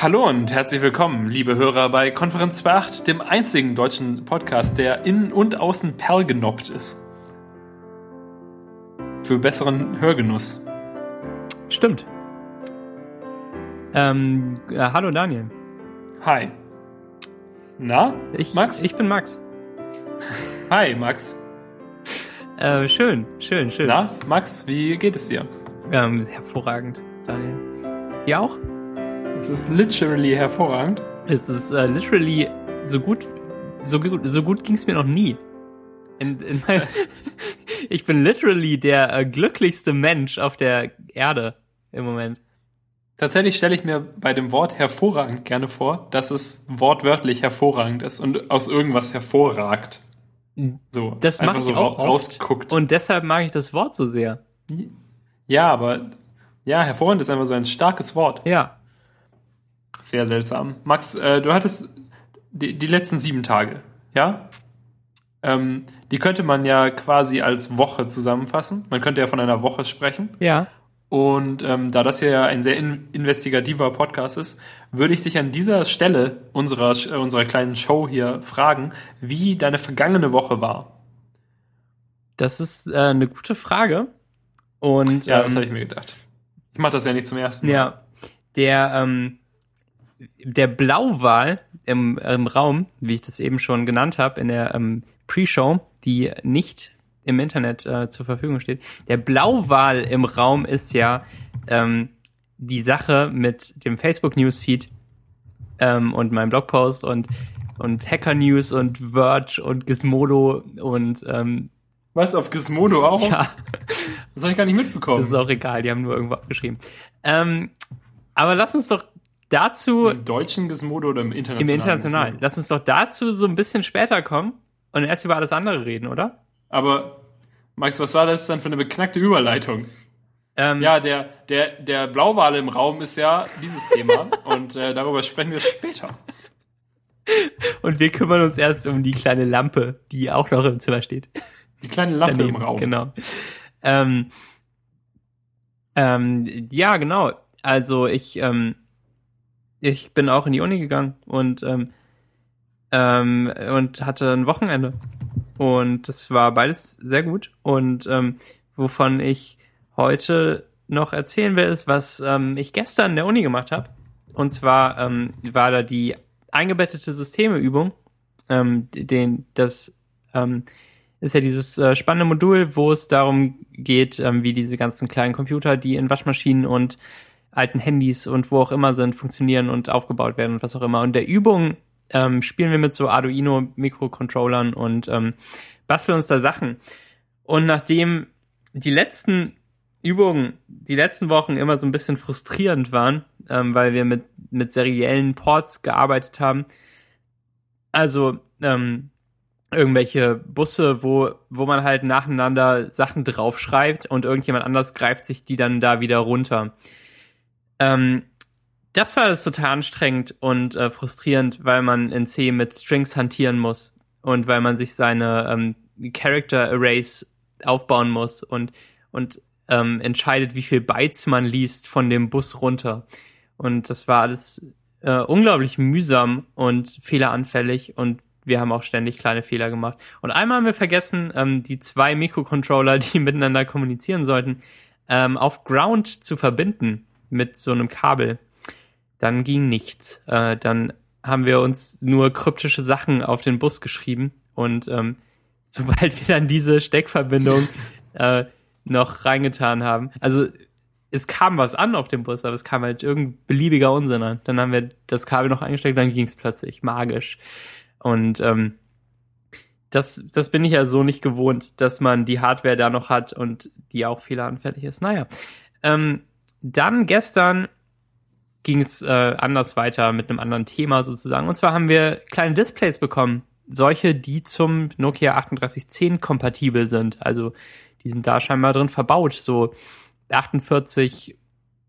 Hallo und herzlich willkommen, liebe Hörer, bei Konferenz 2.8, dem einzigen deutschen Podcast, der innen und außen perlgenoppt ist. Für besseren Hörgenuss. Stimmt. Ähm, äh, hallo Daniel. Hi. Na, Ich, Max? Ich bin Max. Hi, Max. Äh, schön, schön, schön. Na, Max, wie geht es dir? Ähm, hervorragend, Daniel. Dir auch? Es ist literally hervorragend. Es ist äh, literally so gut, so gut, so gut ging es mir noch nie. In, in mein, ich bin literally der äh, glücklichste Mensch auf der Erde im Moment. Tatsächlich stelle ich mir bei dem Wort hervorragend gerne vor, dass es wortwörtlich hervorragend ist und aus irgendwas hervorragt. So, Das mache ich so auch rausguckt. Und deshalb mag ich das Wort so sehr. ja, aber ja, hervorragend ist einfach so ein starkes Wort. Ja. Sehr seltsam. Max, äh, du hattest die, die letzten sieben Tage, ja? Ähm, die könnte man ja quasi als Woche zusammenfassen. Man könnte ja von einer Woche sprechen. Ja. Und ähm, da das hier ja ein sehr in investigativer Podcast ist, würde ich dich an dieser Stelle unserer, äh, unserer kleinen Show hier fragen, wie deine vergangene Woche war. Das ist äh, eine gute Frage. Und Ja, das ähm, habe ich mir gedacht. Ich mache das ja nicht zum ersten Mal. Ja, der, ähm, der Blauwal im, im Raum, wie ich das eben schon genannt habe, in der ähm, Pre-Show, die nicht im Internet äh, zur Verfügung steht. Der Blauwal im Raum ist ja ähm, die Sache mit dem Facebook-Newsfeed ähm, und meinem Blogpost und, und Hacker News und Verge und Gizmodo und ähm, Was, auf Gizmodo auch? ja, Das habe ich gar nicht mitbekommen. das ist auch egal, die haben nur irgendwo abgeschrieben. Ähm, aber lass uns doch dazu Im deutschen Gizmodo oder im internationalen? Im Internationalen. Gizmodo? Lass uns doch dazu so ein bisschen später kommen und erst über alles andere reden, oder? Aber, Max, was war das dann für eine beknackte Überleitung? Ähm, Ja, der, der, der Blauwal im Raum ist ja dieses Thema und äh, darüber sprechen wir später. Und wir kümmern uns erst um die kleine Lampe, die auch noch im Zimmer steht. Die kleine Lampe Daneben, im Raum. Genau. Ähm, ähm, ja, genau. Also ich, ähm, ich bin auch in die Uni gegangen und ähm, ähm, und hatte ein Wochenende. Und das war beides sehr gut. Und ähm, wovon ich heute noch erzählen will, ist, was ähm, ich gestern in der Uni gemacht habe. Und zwar ähm, war da die eingebettete Systemeübung, ähm, den, das ähm, ist ja dieses äh, spannende Modul, wo es darum geht, ähm, wie diese ganzen kleinen Computer, die in Waschmaschinen und alten Handys und wo auch immer sind, funktionieren und aufgebaut werden und was auch immer. Und der Übung ähm, spielen wir mit so Arduino-Mikrocontrollern und ähm, basteln uns da Sachen. Und nachdem die letzten Übungen, die letzten Wochen immer so ein bisschen frustrierend waren, ähm, weil wir mit, mit seriellen Ports gearbeitet haben, also ähm, irgendwelche Busse, wo, wo man halt nacheinander Sachen draufschreibt und irgendjemand anders greift sich die dann da wieder runter. Ähm, das war das total anstrengend und äh, frustrierend, weil man in C mit Strings hantieren muss und weil man sich seine ähm, Character Arrays aufbauen muss und, und ähm, entscheidet, wie viel Bytes man liest von dem Bus runter. Und das war alles äh, unglaublich mühsam und fehleranfällig und wir haben auch ständig kleine Fehler gemacht. Und einmal haben wir vergessen, ähm, die zwei Mikrocontroller, die miteinander kommunizieren sollten, ähm, auf Ground zu verbinden mit so einem Kabel. Dann ging nichts. Äh, dann haben wir uns nur kryptische Sachen auf den Bus geschrieben und ähm, sobald wir dann diese Steckverbindung äh, noch reingetan haben, also es kam was an auf dem Bus, aber es kam halt irgendein beliebiger Unsinn an. Dann haben wir das Kabel noch eingesteckt, dann ging es plötzlich magisch. Und ähm, das, das bin ich ja so nicht gewohnt, dass man die Hardware da noch hat und die auch fehleranfällig ist. Naja, ähm, dann gestern ging es äh, anders weiter mit einem anderen Thema sozusagen. Und zwar haben wir kleine Displays bekommen. Solche, die zum Nokia 3810 kompatibel sind. Also die sind da scheinbar drin verbaut. So 48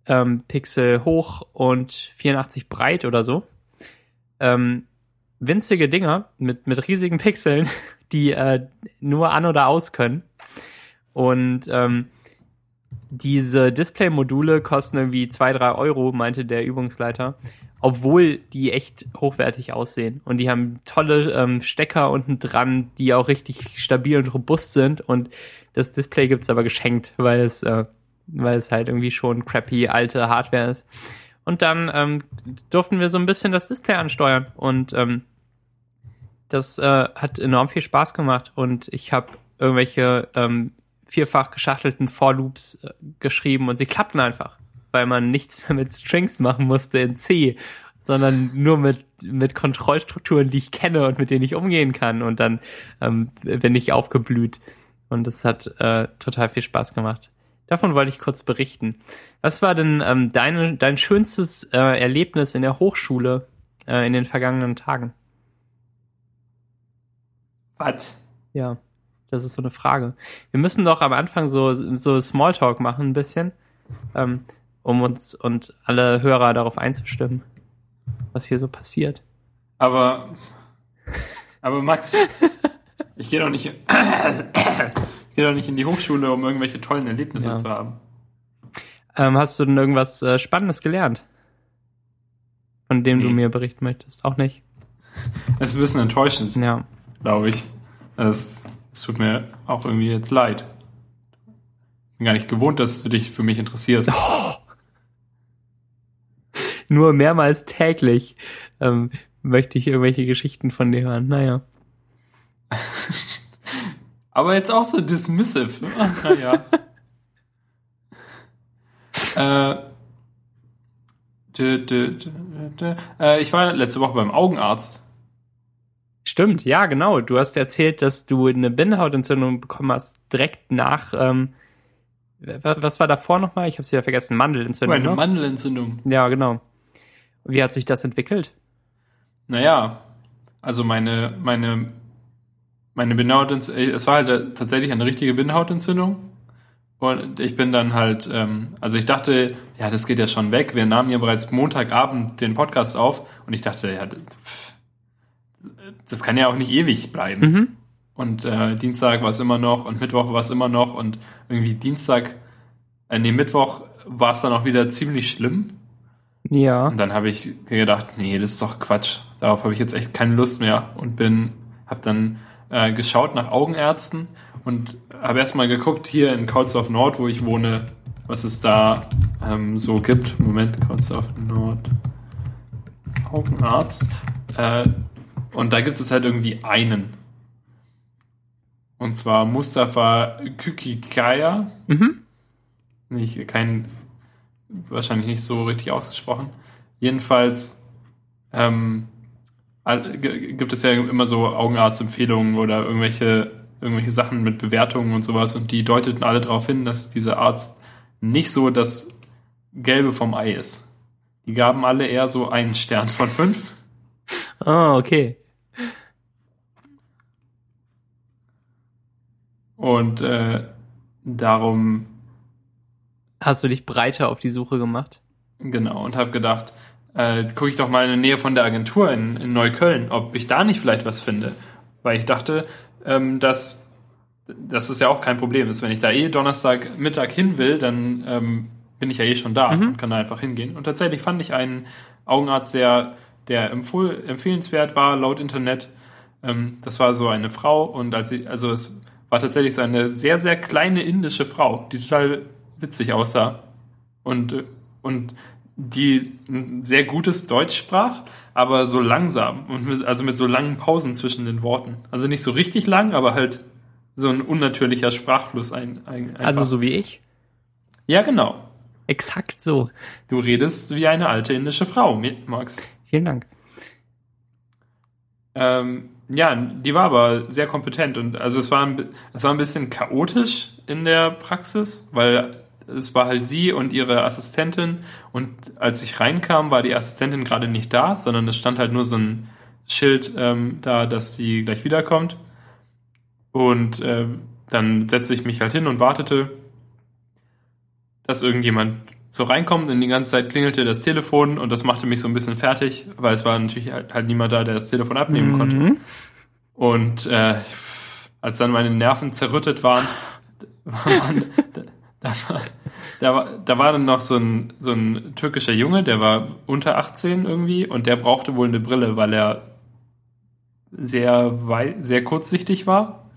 ähm, Pixel hoch und 84 breit oder so. Ähm, winzige Dinger mit, mit riesigen Pixeln, die äh, nur an oder aus können. Und ähm, diese Display-Module kosten irgendwie zwei, drei Euro, meinte der Übungsleiter. obwohl die echt hochwertig aussehen. Und die haben tolle ähm, Stecker unten dran, die auch richtig stabil und robust sind. Und das Display gibt's aber geschenkt, weil es, äh, weil es halt irgendwie schon crappy alte Hardware ist. Und dann ähm, durften wir so ein bisschen das Display ansteuern. Und ähm, das äh, hat enorm viel Spaß gemacht. Und ich habe irgendwelche ähm, vierfach geschachtelten For-Loops äh, geschrieben und sie klappten einfach, weil man nichts mehr mit Strings machen musste in C, sondern nur mit, mit Kontrollstrukturen, die ich kenne und mit denen ich umgehen kann. Und dann ähm, bin ich aufgeblüht. Und es hat äh, total viel Spaß gemacht. Davon wollte ich kurz berichten. Was war denn ähm, deine, dein schönstes äh, Erlebnis in der Hochschule äh, in den vergangenen Tagen? Was? Ja. Das ist so eine Frage. Wir müssen doch am Anfang so, so Smalltalk machen, ein bisschen, ähm, um uns und alle Hörer darauf einzustimmen, was hier so passiert. Aber, aber Max, ich gehe doch nicht, ich gehe doch nicht in die Hochschule, um irgendwelche tollen Erlebnisse Ja. zu haben. Ähm, hast du denn irgendwas äh, Spannendes gelernt? Von dem du Nee. mir berichten möchtest? Auch nicht? Es ist ein bisschen enttäuschend, Ja. glaube ich. Es, es tut mir auch irgendwie jetzt leid. Ich bin gar nicht gewohnt, dass du dich für mich interessierst. Nur mehrmals täglich ähm, möchte ich irgendwelche Geschichten von dir hören. Naja. Aber jetzt auch so dismissive. Ah, Naja. äh, dü, dü, dü, dü. Äh, ich war letzte Woche beim Augenarzt. Stimmt, ja, genau. Du hast erzählt, dass du eine Bindehautentzündung bekommen hast, direkt nach, ähm, wa- was war davor nochmal? Ich habe es wieder vergessen, Mandelentzündung. Eine ne? Mandelentzündung. ja, genau. Wie hat sich das entwickelt? Naja, also meine, meine, meine Bindehautentzündung, es war halt äh, tatsächlich eine richtige Bindehautentzündung. Und ich bin dann halt, ähm, also ich dachte, ja, das geht ja schon weg. Wir nahmen ja bereits Montagabend den Podcast auf und ich dachte, ja, das- pff, das kann ja auch nicht ewig bleiben. Mhm. Und äh, Dienstag war es immer noch und Mittwoch war es immer noch und irgendwie Dienstag, äh, nee, Mittwoch war es dann auch wieder ziemlich schlimm. Ja. Und dann habe ich gedacht, nee, das ist doch Quatsch. Darauf habe ich jetzt echt keine Lust mehr und bin, habe dann äh, geschaut nach Augenärzten und habe erstmal geguckt hier in Kautsdorf Nord, wo ich wohne, was es da ähm, so gibt. Moment, Kautsdorf Nord. Augenarzt. Äh, und da gibt es halt irgendwie einen. Und zwar Mustafa Kükikaya. Mhm. Nicht, kein, wahrscheinlich nicht so richtig ausgesprochen. Jedenfalls ähm, gibt es ja immer so Augenarztempfehlungen oder irgendwelche, irgendwelche Sachen mit Bewertungen und sowas und die deuteten alle darauf hin, dass dieser Arzt nicht so das Gelbe vom Ei ist. Die gaben alle eher so einen Stern von fünf. Ah, okay. Und äh, darum, Hast du dich breiter auf die Suche gemacht? genau, und habe gedacht, äh, gucke ich doch mal in der Nähe von der Agentur in, in Neukölln, ob ich da nicht vielleicht was finde. Weil ich dachte, ähm, dass, dass es ja auch kein Problem ist. Wenn ich da eh Donnerstag Mittag hin will, dann ähm, bin ich ja eh schon da Mhm. und kann da einfach hingehen. Und tatsächlich fand ich einen Augenarzt, der, der empfehlenswert war laut Internet. Ähm, das war so eine Frau und als sie, also es war tatsächlich so eine sehr, sehr kleine indische Frau, die total witzig aussah. Und, äh, und die ein sehr gutes Deutsch sprach, aber so langsam und mit, also mit so langen Pausen zwischen den Worten. Also nicht so richtig lang, aber halt so ein unnatürlicher Sprachfluss ein, ein einfach. Also so wie ich? ja genau. Exakt so. Du redest wie eine alte indische Frau, Max. Vielen Dank. Ähm, ja, die war aber sehr kompetent und also es war ein, es war ein bisschen chaotisch in der Praxis, weil es war halt sie und ihre Assistentin und als ich reinkam, war die Assistentin gerade nicht da, sondern es stand halt nur so ein Schild ähm, da, dass sie gleich wiederkommt. Und äh, dann setzte ich mich halt hin und wartete, dass irgendjemand so reinkommt und die ganze Zeit klingelte das Telefon und das machte mich so ein bisschen fertig, weil es war natürlich halt, halt niemand da, der das Telefon abnehmen konnte. Mhm. Und äh, als dann meine Nerven zerrüttet waren, war man, da, war, da, war, da war dann noch so ein, so ein türkischer Junge, der war unter 18 irgendwie und der brauchte wohl eine Brille, weil er sehr, sehr kurzsichtig war.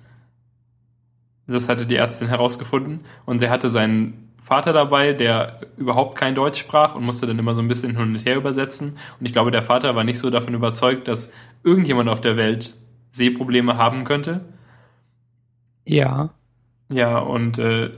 Das hatte die Ärztin herausgefunden. Und er hatte seinen Vater dabei, der überhaupt kein Deutsch sprach und musste dann immer so ein bisschen hin und her übersetzen. Und ich glaube, der Vater war nicht so davon überzeugt, dass irgendjemand auf der Welt Sehprobleme haben könnte. Ja. Ja, und, äh,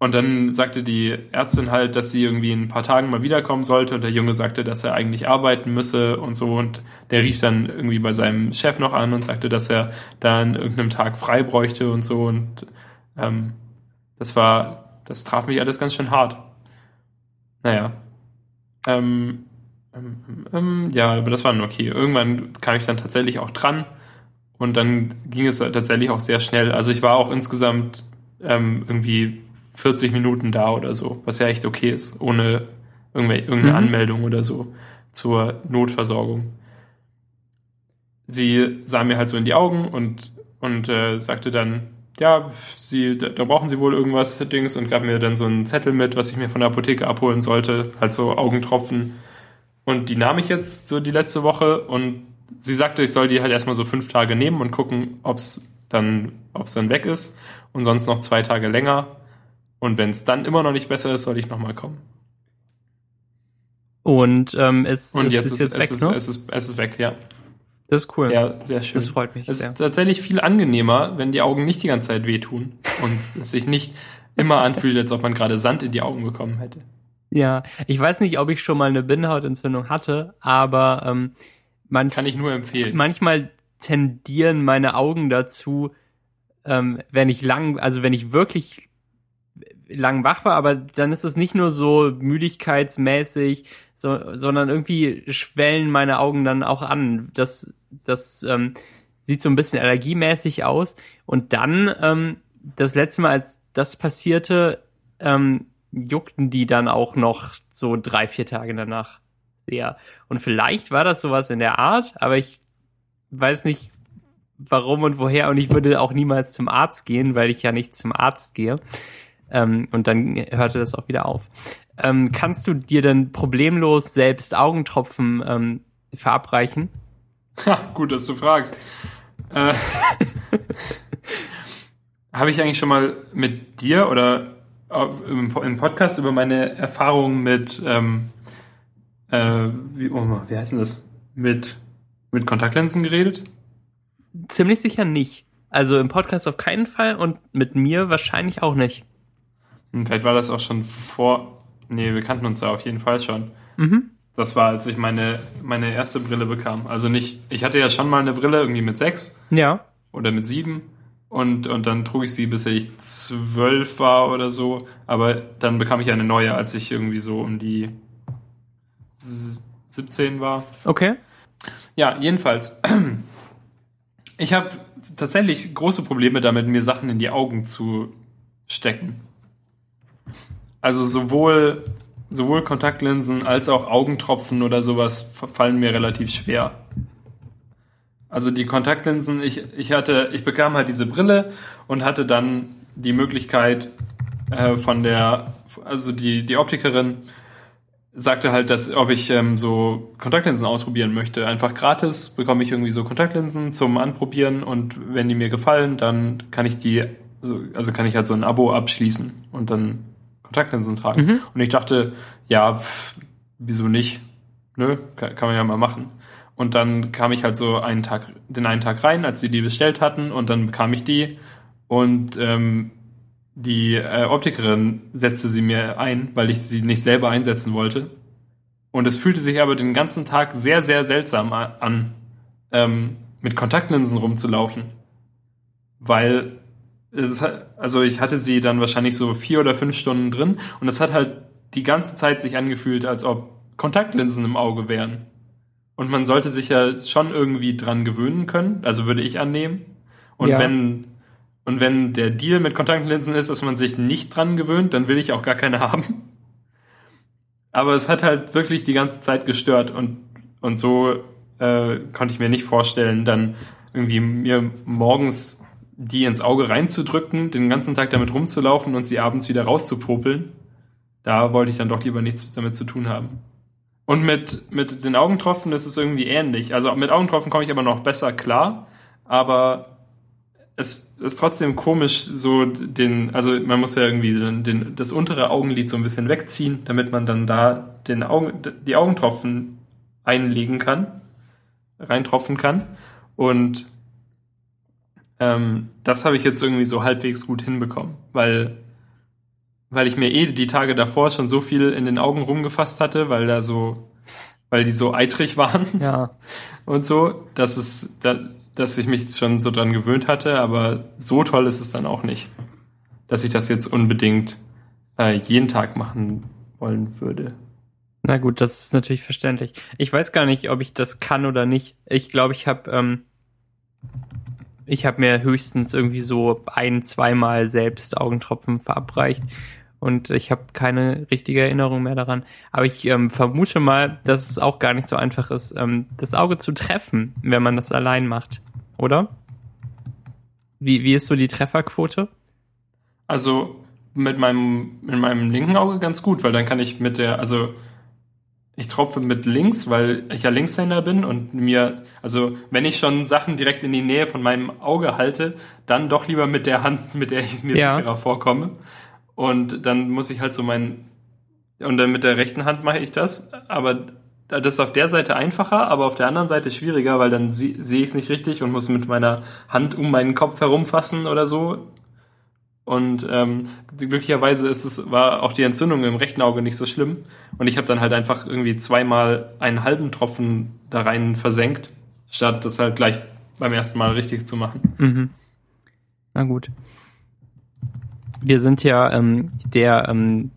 und dann sagte die Ärztin halt, dass sie irgendwie in ein paar Tagen mal wiederkommen sollte. Und der Junge sagte, dass er eigentlich arbeiten müsse und so. Und der rief dann irgendwie bei seinem Chef noch an und sagte, dass er dann irgendeinem Tag frei bräuchte und so. Und ähm, das war das traf mich alles ganz schön hart. Naja. Ähm, ähm, ähm, ja, aber das war dann okay. Irgendwann kam ich dann tatsächlich auch dran und dann ging es tatsächlich auch sehr schnell. Also ich war auch insgesamt ähm, irgendwie 40 Minuten da oder so, was ja echt okay ist, ohne irgendeine mhm. Anmeldung oder so zur Notversorgung. Sie sah mir halt so in die Augen und, und äh, sagte dann, ja, sie, da, brauchen sie wohl irgendwas, Dings, und gab mir dann so einen Zettel mit, was ich mir von der Apotheke abholen sollte, halt so Augentropfen. Und die nahm ich jetzt so die letzte Woche und sie sagte, ich soll die halt erstmal so fünf Tage nehmen und gucken, ob's dann, ob's dann weg ist und sonst noch zwei Tage länger. Und wenn es dann immer noch nicht besser ist, soll ich nochmal kommen. Und ähm, es, und jetzt ist, jetzt weg, ist, ne? es, ist, es ist weg, ja. Das ist cool. Sehr, sehr schön. Das freut mich. Es ist tatsächlich viel angenehmer, wenn die Augen nicht die ganze Zeit wehtun und es sich nicht immer anfühlt, als ob man gerade Sand in die Augen bekommen hätte. Ja, ich weiß nicht, ob ich schon mal eine Bindehautentzündung hatte, aber ähm, manch, kann ich nur empfehlen. Manchmal tendieren meine Augen dazu, ähm, wenn ich lang, also wenn ich wirklich lang wach war, aber dann ist es nicht nur so müdigkeitsmäßig, so, sondern irgendwie schwellen meine Augen dann auch an. Das, das ähm, sieht so ein bisschen allergiemäßig aus. Und dann, ähm, das letzte Mal, als das passierte, ähm, juckten die dann auch noch so drei, vier Tage danach sehr. Und vielleicht war das sowas in der Art, aber ich weiß nicht, warum und woher. Und ich würde auch niemals zum Arzt gehen, weil ich ja nicht zum Arzt gehe. Ähm, und dann hörte das auch wieder auf. Ähm, kannst du dir denn problemlos selbst Augentropfen ähm, verabreichen? Ha, gut, dass du fragst. Äh, Habe ich eigentlich schon mal mit dir oder im, im Podcast über meine Erfahrungen mit, ähm, äh, wie, oh, wie heißt denn das? Mit, mit Kontaktlinsen geredet? Ziemlich sicher nicht. Also im Podcast auf keinen Fall und mit mir wahrscheinlich auch nicht. Hm, vielleicht war das auch schon vor. Nee, wir kannten uns da auf jeden Fall schon. Mhm. Das war, als ich meine, meine erste Brille bekam. Also nicht, ich hatte ja schon mal eine Brille irgendwie mit sechs. Ja. Oder mit sieben. Und, und dann trug ich sie, bis ich zwölf war oder so. Aber dann bekam ich eine neue, als ich irgendwie so um die 17 war. Okay. Ja, jedenfalls. Ich habe tatsächlich große Probleme damit, mir Sachen in die Augen zu stecken. Also sowohl, sowohl Kontaktlinsen als auch Augentropfen oder sowas fallen mir relativ schwer. Also die Kontaktlinsen, ich, ich hatte, ich bekam halt diese Brille und hatte dann die Möglichkeit äh, von der, also die, die Optikerin sagte halt, dass ob ich ähm, so Kontaktlinsen ausprobieren möchte. Einfach gratis bekomme ich irgendwie so Kontaktlinsen zum Anprobieren und wenn die mir gefallen, dann kann ich die, also kann ich halt so ein Abo abschließen und dann Kontaktlinsen tragen. Mhm. Und ich dachte, ja, pff, wieso nicht? Nö, kann, kann man ja mal machen. Und dann kam ich halt so einen Tag, den einen Tag rein, als sie die bestellt hatten, und dann bekam ich die. Und ähm, die äh, Optikerin setzte sie mir ein, weil ich sie nicht selber einsetzen wollte. Und es fühlte sich aber den ganzen Tag sehr, sehr seltsam an, ähm, mit Kontaktlinsen rumzulaufen. Weil hat, also ich hatte sie dann wahrscheinlich so vier oder fünf Stunden drin und es hat halt die ganze Zeit sich angefühlt, als ob Kontaktlinsen im Auge wären. Und man sollte sich ja schon irgendwie dran gewöhnen können, also würde ich annehmen. Und ja. wenn und wenn der Deal mit Kontaktlinsen ist, dass man sich nicht dran gewöhnt, dann will ich auch gar keine haben. Aber es hat halt wirklich die ganze Zeit gestört und und so äh, konnte ich mir nicht vorstellen, dann irgendwie mir morgens die ins Auge reinzudrücken, den ganzen Tag damit rumzulaufen und sie abends wieder rauszupopeln, da wollte ich dann doch lieber nichts damit zu tun haben. Und mit, mit den Augentropfen ist es irgendwie ähnlich. Also mit Augentropfen komme ich aber noch besser klar, aber es ist trotzdem komisch, so den, also man muss ja irgendwie den, den, das untere Augenlid so ein bisschen wegziehen, damit man dann da den Augen, die Augentropfen einlegen kann, reintropfen kann. Und ähm, das habe ich jetzt irgendwie so halbwegs gut hinbekommen, weil weil ich mir eh die Tage davor schon so viel in den Augen rumgefasst hatte, weil da so, weil die so eitrig waren Ja. und so, dass es, da, dass ich mich schon so dran gewöhnt hatte, aber so toll ist es dann auch nicht, dass ich das jetzt unbedingt äh, jeden Tag machen wollen würde. Na gut, das ist natürlich verständlich. Ich weiß gar nicht, ob ich das kann oder nicht. Ich glaube, ich habe ähm, ich habe mir höchstens irgendwie so ein, zweimal selbst Augentropfen verabreicht und ich habe keine richtige Erinnerung mehr daran. Aber ich ähm, vermute mal, dass es auch gar nicht so einfach ist, ähm, das Auge zu treffen, wenn man das allein macht, oder? Wie, wie ist so die Trefferquote? Also mit meinem, mit meinem linken Auge ganz gut, weil dann kann ich mit der, also ich tropfe mit links, weil ich ja Linkshänder bin und mir, also wenn ich schon Sachen direkt in die Nähe von meinem Auge halte, dann doch lieber mit der Hand, mit der ich mir Ja. sicherer vorkomme. Und dann muss ich halt so mein, und dann mit der rechten Hand mache ich das, aber das ist auf der Seite einfacher, aber auf der anderen Seite schwieriger, weil dann sehe ich es nicht richtig und muss mit meiner Hand um meinen Kopf herumfassen oder so. Und ähm, glücklicherweise ist es, war auch die Entzündung im rechten Auge nicht so schlimm. Und ich habe dann halt einfach irgendwie zweimal einen halben Tropfen da rein versenkt, statt das halt gleich beim ersten Mal richtig zu machen. Mhm. Na gut. Wir sind ja ähm, der ähm,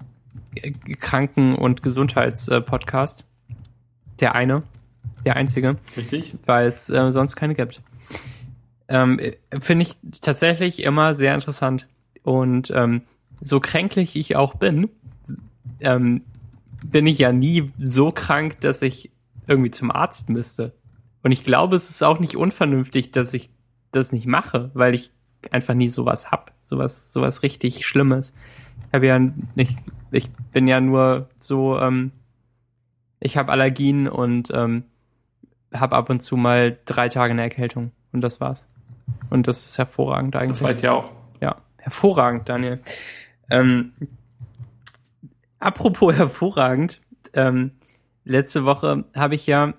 Kranken- und Gesundheitspodcast. Der eine, der einzige, Richtig? weil es äh, sonst keine gibt. Ähm, äh, Finde ich tatsächlich immer sehr interessant. Und ähm, so kränklich ich auch bin, ähm, bin ich ja nie so krank, dass ich irgendwie zum Arzt müsste. Und ich glaube, es ist auch nicht unvernünftig, dass ich das nicht mache, weil ich einfach nie sowas hab, sowas, sowas richtig Schlimmes. Ich habe ja nicht, ich bin ja nur so, ähm, ich habe Allergien und ähm, habe ab und zu mal drei Tage eine Erkältung und das war's. Und das ist hervorragend eigentlich. Das seid ihr auch. Hervorragend, Daniel. Ähm, apropos hervorragend, ähm, letzte Woche habe ich ja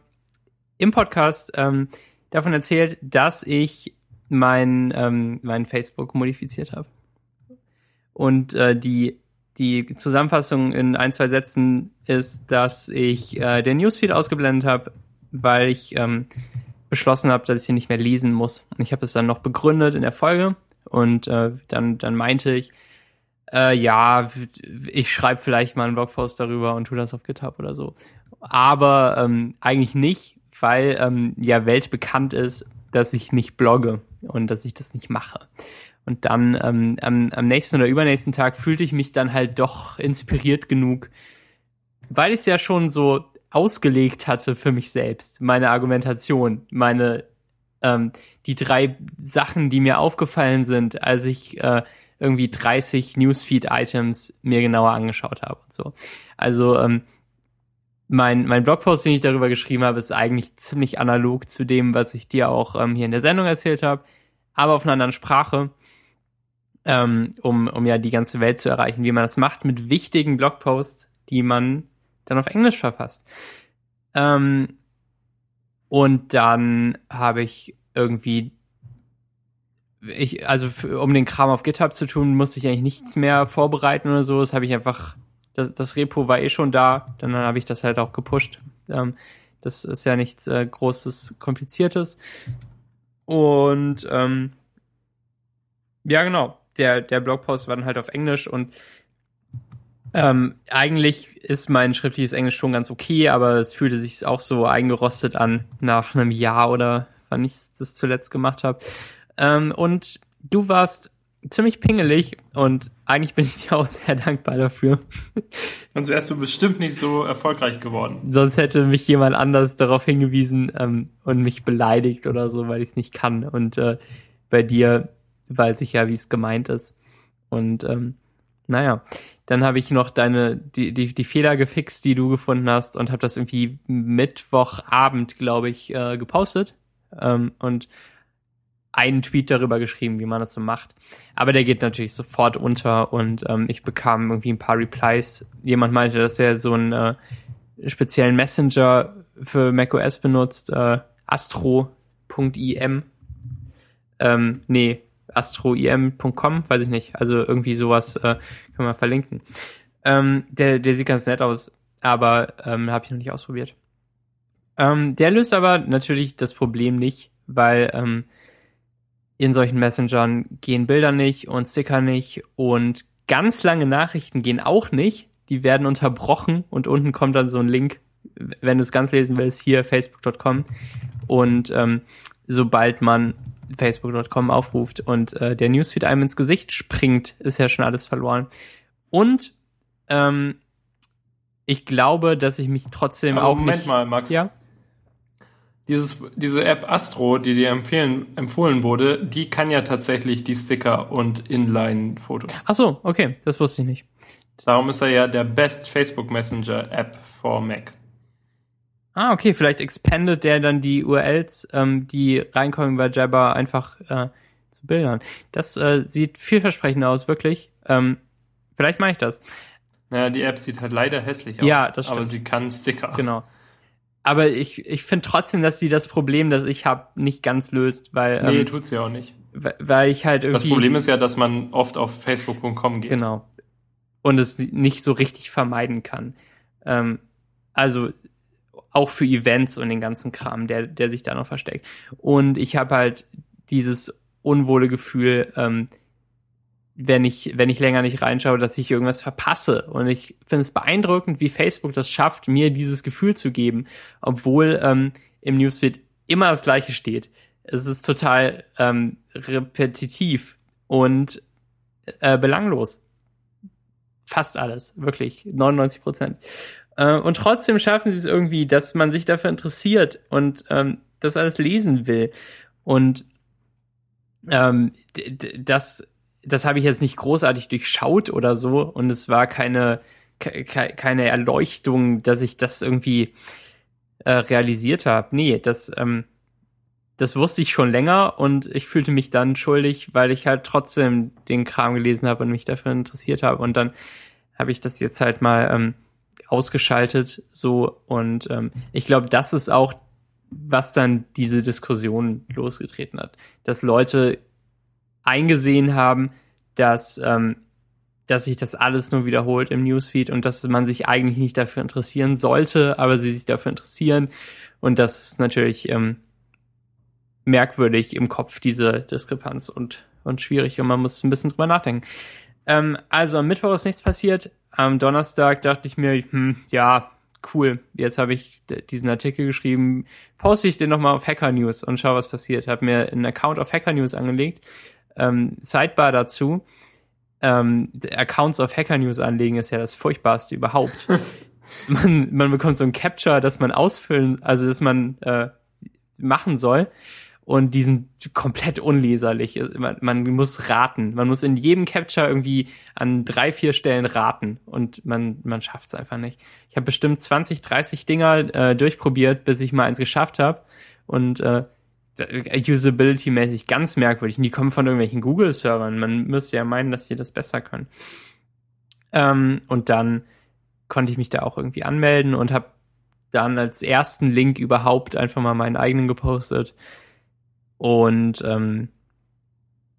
im Podcast ähm, davon erzählt, dass ich mein, ähm, mein Facebook modifiziert habe. Und äh, die, die Zusammenfassung in ein, zwei Sätzen ist, dass ich äh, den Newsfeed ausgeblendet habe, weil ich ähm, beschlossen habe, dass ich ihn nicht mehr lesen muss. Und ich habe es dann noch begründet in der Folge und äh, dann, dann meinte ich, äh, ja, ich schreibe vielleicht mal einen Blogpost darüber und tu das auf GitHub oder so. Aber ähm, eigentlich nicht, weil ähm, ja weltbekannt ist, dass ich nicht blogge und dass ich das nicht mache. Und dann ähm, am, am nächsten oder übernächsten Tag fühlte ich mich dann halt doch inspiriert genug, weil ich es ja schon so ausgelegt hatte für mich selbst, meine Argumentation, meine ähm, die drei Sachen, die mir aufgefallen sind, als ich äh, irgendwie 30 Newsfeed-Items mir genauer angeschaut habe und so. Also ähm, mein, mein Blogpost, den ich darüber geschrieben habe, ist eigentlich ziemlich analog zu dem, was ich dir auch ähm, hier in der Sendung erzählt habe, aber auf einer anderen Sprache, ähm, um, um ja die ganze Welt zu erreichen, wie man das macht mit wichtigen Blogposts, die man dann auf Englisch verfasst. Ähm, und dann habe ich irgendwie ich, also um den Kram auf GitHub zu tun, musste ich eigentlich nichts mehr vorbereiten oder so. Das habe ich einfach, das, das Repo war eh schon da, dann habe ich das halt auch gepusht. Ähm, das ist ja nichts äh, Großes, Kompliziertes. Und ähm, ja, genau. Der, der Blogpost war dann halt auf Englisch und ähm, eigentlich ist mein schriftliches Englisch schon ganz okay, aber es fühlte sich auch so eingerostet an nach einem Jahr oder wann ich das zuletzt gemacht habe. Ähm, und du warst ziemlich pingelig und eigentlich bin ich dir auch sehr dankbar dafür. Sonst wärst du bestimmt nicht so erfolgreich geworden. Sonst hätte mich jemand anders darauf hingewiesen ähm, und mich beleidigt oder so, weil ich es nicht kann. Und äh, bei dir weiß ich ja, wie es gemeint ist. Und ähm, naja, dann habe ich noch deine die, die die Fehler gefixt, die du gefunden hast und habe das irgendwie Mittwochabend, glaube ich, äh, gepostet ähm, und einen Tweet darüber geschrieben, wie man das so macht. Aber der geht natürlich sofort unter und ähm, ich bekam irgendwie ein paar Replies. Jemand meinte, dass er so einen äh, speziellen Messenger für macOS benutzt, äh, astro.im. Ähm, nee, astroim.com, weiß ich nicht. Also irgendwie sowas äh, können wir verlinken. Ähm, der, der sieht ganz nett aus, aber ähm, habe ich noch nicht ausprobiert. Ähm, der löst aber natürlich das Problem nicht, weil ähm, in solchen Messengern gehen Bilder nicht und Sticker nicht und ganz lange Nachrichten gehen auch nicht. Die werden unterbrochen und unten kommt dann so ein Link, wenn du es ganz lesen willst, hier facebook.com. Und ähm, sobald man facebook.com aufruft und äh, der Newsfeed einem ins Gesicht springt, ist ja schon alles verloren. Und ähm, ich glaube, dass ich mich trotzdem Aber auch Moment nicht, mal, Max. Ja. Dieses, diese App Astro, die dir empfehlen, empfohlen wurde, die kann ja tatsächlich die Sticker und Inline-Fotos. Ach so, okay, das wusste ich nicht. Darum ist er ja der Best Facebook Messenger App for Mac. Ah, okay, vielleicht expandet der dann die URLs, ähm, die reinkommen bei Jabber, einfach äh, zu Bildern. Das äh, sieht vielversprechend aus, wirklich. Ähm, vielleicht mache ich das. Naja, die App sieht halt leider hässlich aus. Ja, das Aber stimmt. sie kann Sticker. Genau. Aber ich, ich finde trotzdem, dass sie das Problem, das ich habe, nicht ganz löst, weil, Nee, ähm, tut sie auch nicht. weil- weil ich halt irgendwie. Das Problem ist ja, dass man oft auf facebook.com geht. Genau. Und es nicht so richtig vermeiden kann. Ähm, also auch für Events und den ganzen Kram, der, der sich da noch versteckt. Und ich habe halt dieses unwohle Gefühl, ähm, wenn ich, wenn ich länger nicht reinschaue, dass ich irgendwas verpasse. Und ich finde es beeindruckend, wie Facebook das schafft, mir dieses Gefühl zu geben, obwohl ähm, im Newsfeed immer das Gleiche steht. Es ist total ähm, repetitiv und äh, belanglos. Fast alles, wirklich, 99 Prozent. Äh, und trotzdem schaffen sie es irgendwie, dass man sich dafür interessiert und ähm, das alles lesen will. Und ähm, das, das habe ich jetzt nicht großartig durchschaut oder so. Und es war keine, ke- ke- keine Erleuchtung, dass ich das irgendwie äh, realisiert habe. Nee, das, ähm, das wusste ich schon länger und ich fühlte mich dann schuldig, weil ich halt trotzdem den Kram gelesen habe und mich dafür interessiert habe. Und dann habe ich das jetzt halt mal ähm, ausgeschaltet so und ähm, ich glaube, das ist auch, was dann diese Diskussion losgetreten hat, dass Leute eingesehen haben, dass ähm, dass sich das alles nur wiederholt im Newsfeed und dass man sich eigentlich nicht dafür interessieren sollte, aber sie sich dafür interessieren und das ist natürlich ähm, merkwürdig im Kopf diese Diskrepanz und und schwierig und man muss ein bisschen drüber nachdenken. Ähm, also am Mittwoch ist nichts passiert. Am Donnerstag dachte ich mir, hm, ja, cool. Jetzt habe ich diesen Artikel geschrieben, poste ich den nochmal auf Hacker News und schau, was passiert. Habe mir einen Account auf Hacker News angelegt. Ähm, Sidebar dazu. Ähm, Accounts auf Hacker News anlegen ist ja das furchtbarste überhaupt. man, man bekommt so ein Capture, das man ausfüllen, also das man äh, machen soll. Und die sind komplett unleserlich. Man, man muss raten. Man muss in jedem Capture irgendwie an drei, vier Stellen raten. Und man, man schafft es einfach nicht. Ich habe bestimmt 20, 30 Dinger äh, durchprobiert, bis ich mal eins geschafft habe. Und äh, Usability-mäßig ganz merkwürdig. Und die kommen von irgendwelchen Google-Servern. Man müsste ja meinen, dass die das besser können. Ähm, und dann konnte ich mich da auch irgendwie anmelden und habe dann als ersten Link überhaupt einfach mal meinen eigenen gepostet. Und ähm,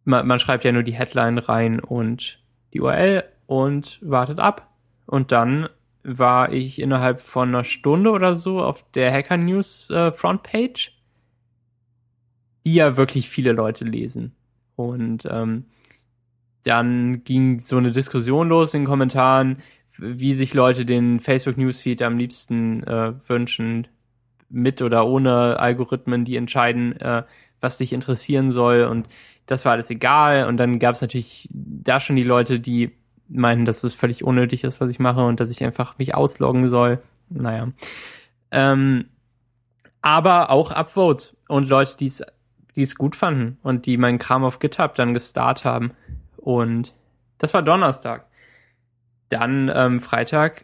man, man schreibt ja nur die Headline rein und die URL und wartet ab. Und dann war ich innerhalb von einer Stunde oder so auf der Hacker News äh, Frontpage, die ja wirklich viele Leute lesen. Und ähm, dann ging so eine Diskussion los in den Kommentaren, wie sich Leute den Facebook Newsfeed am liebsten äh, wünschen, mit oder ohne Algorithmen, die entscheiden, äh, was dich interessieren soll. Und das war alles egal. Und dann gab es natürlich da schon die Leute, die meinten, dass es völlig unnötig ist, was ich mache und dass ich einfach mich ausloggen soll. Naja. Ähm, aber auch Upvotes und Leute, die es die es gut fanden und die meinen Kram auf GitHub dann gestartet haben. Und das war Donnerstag. Dann ähm, Freitag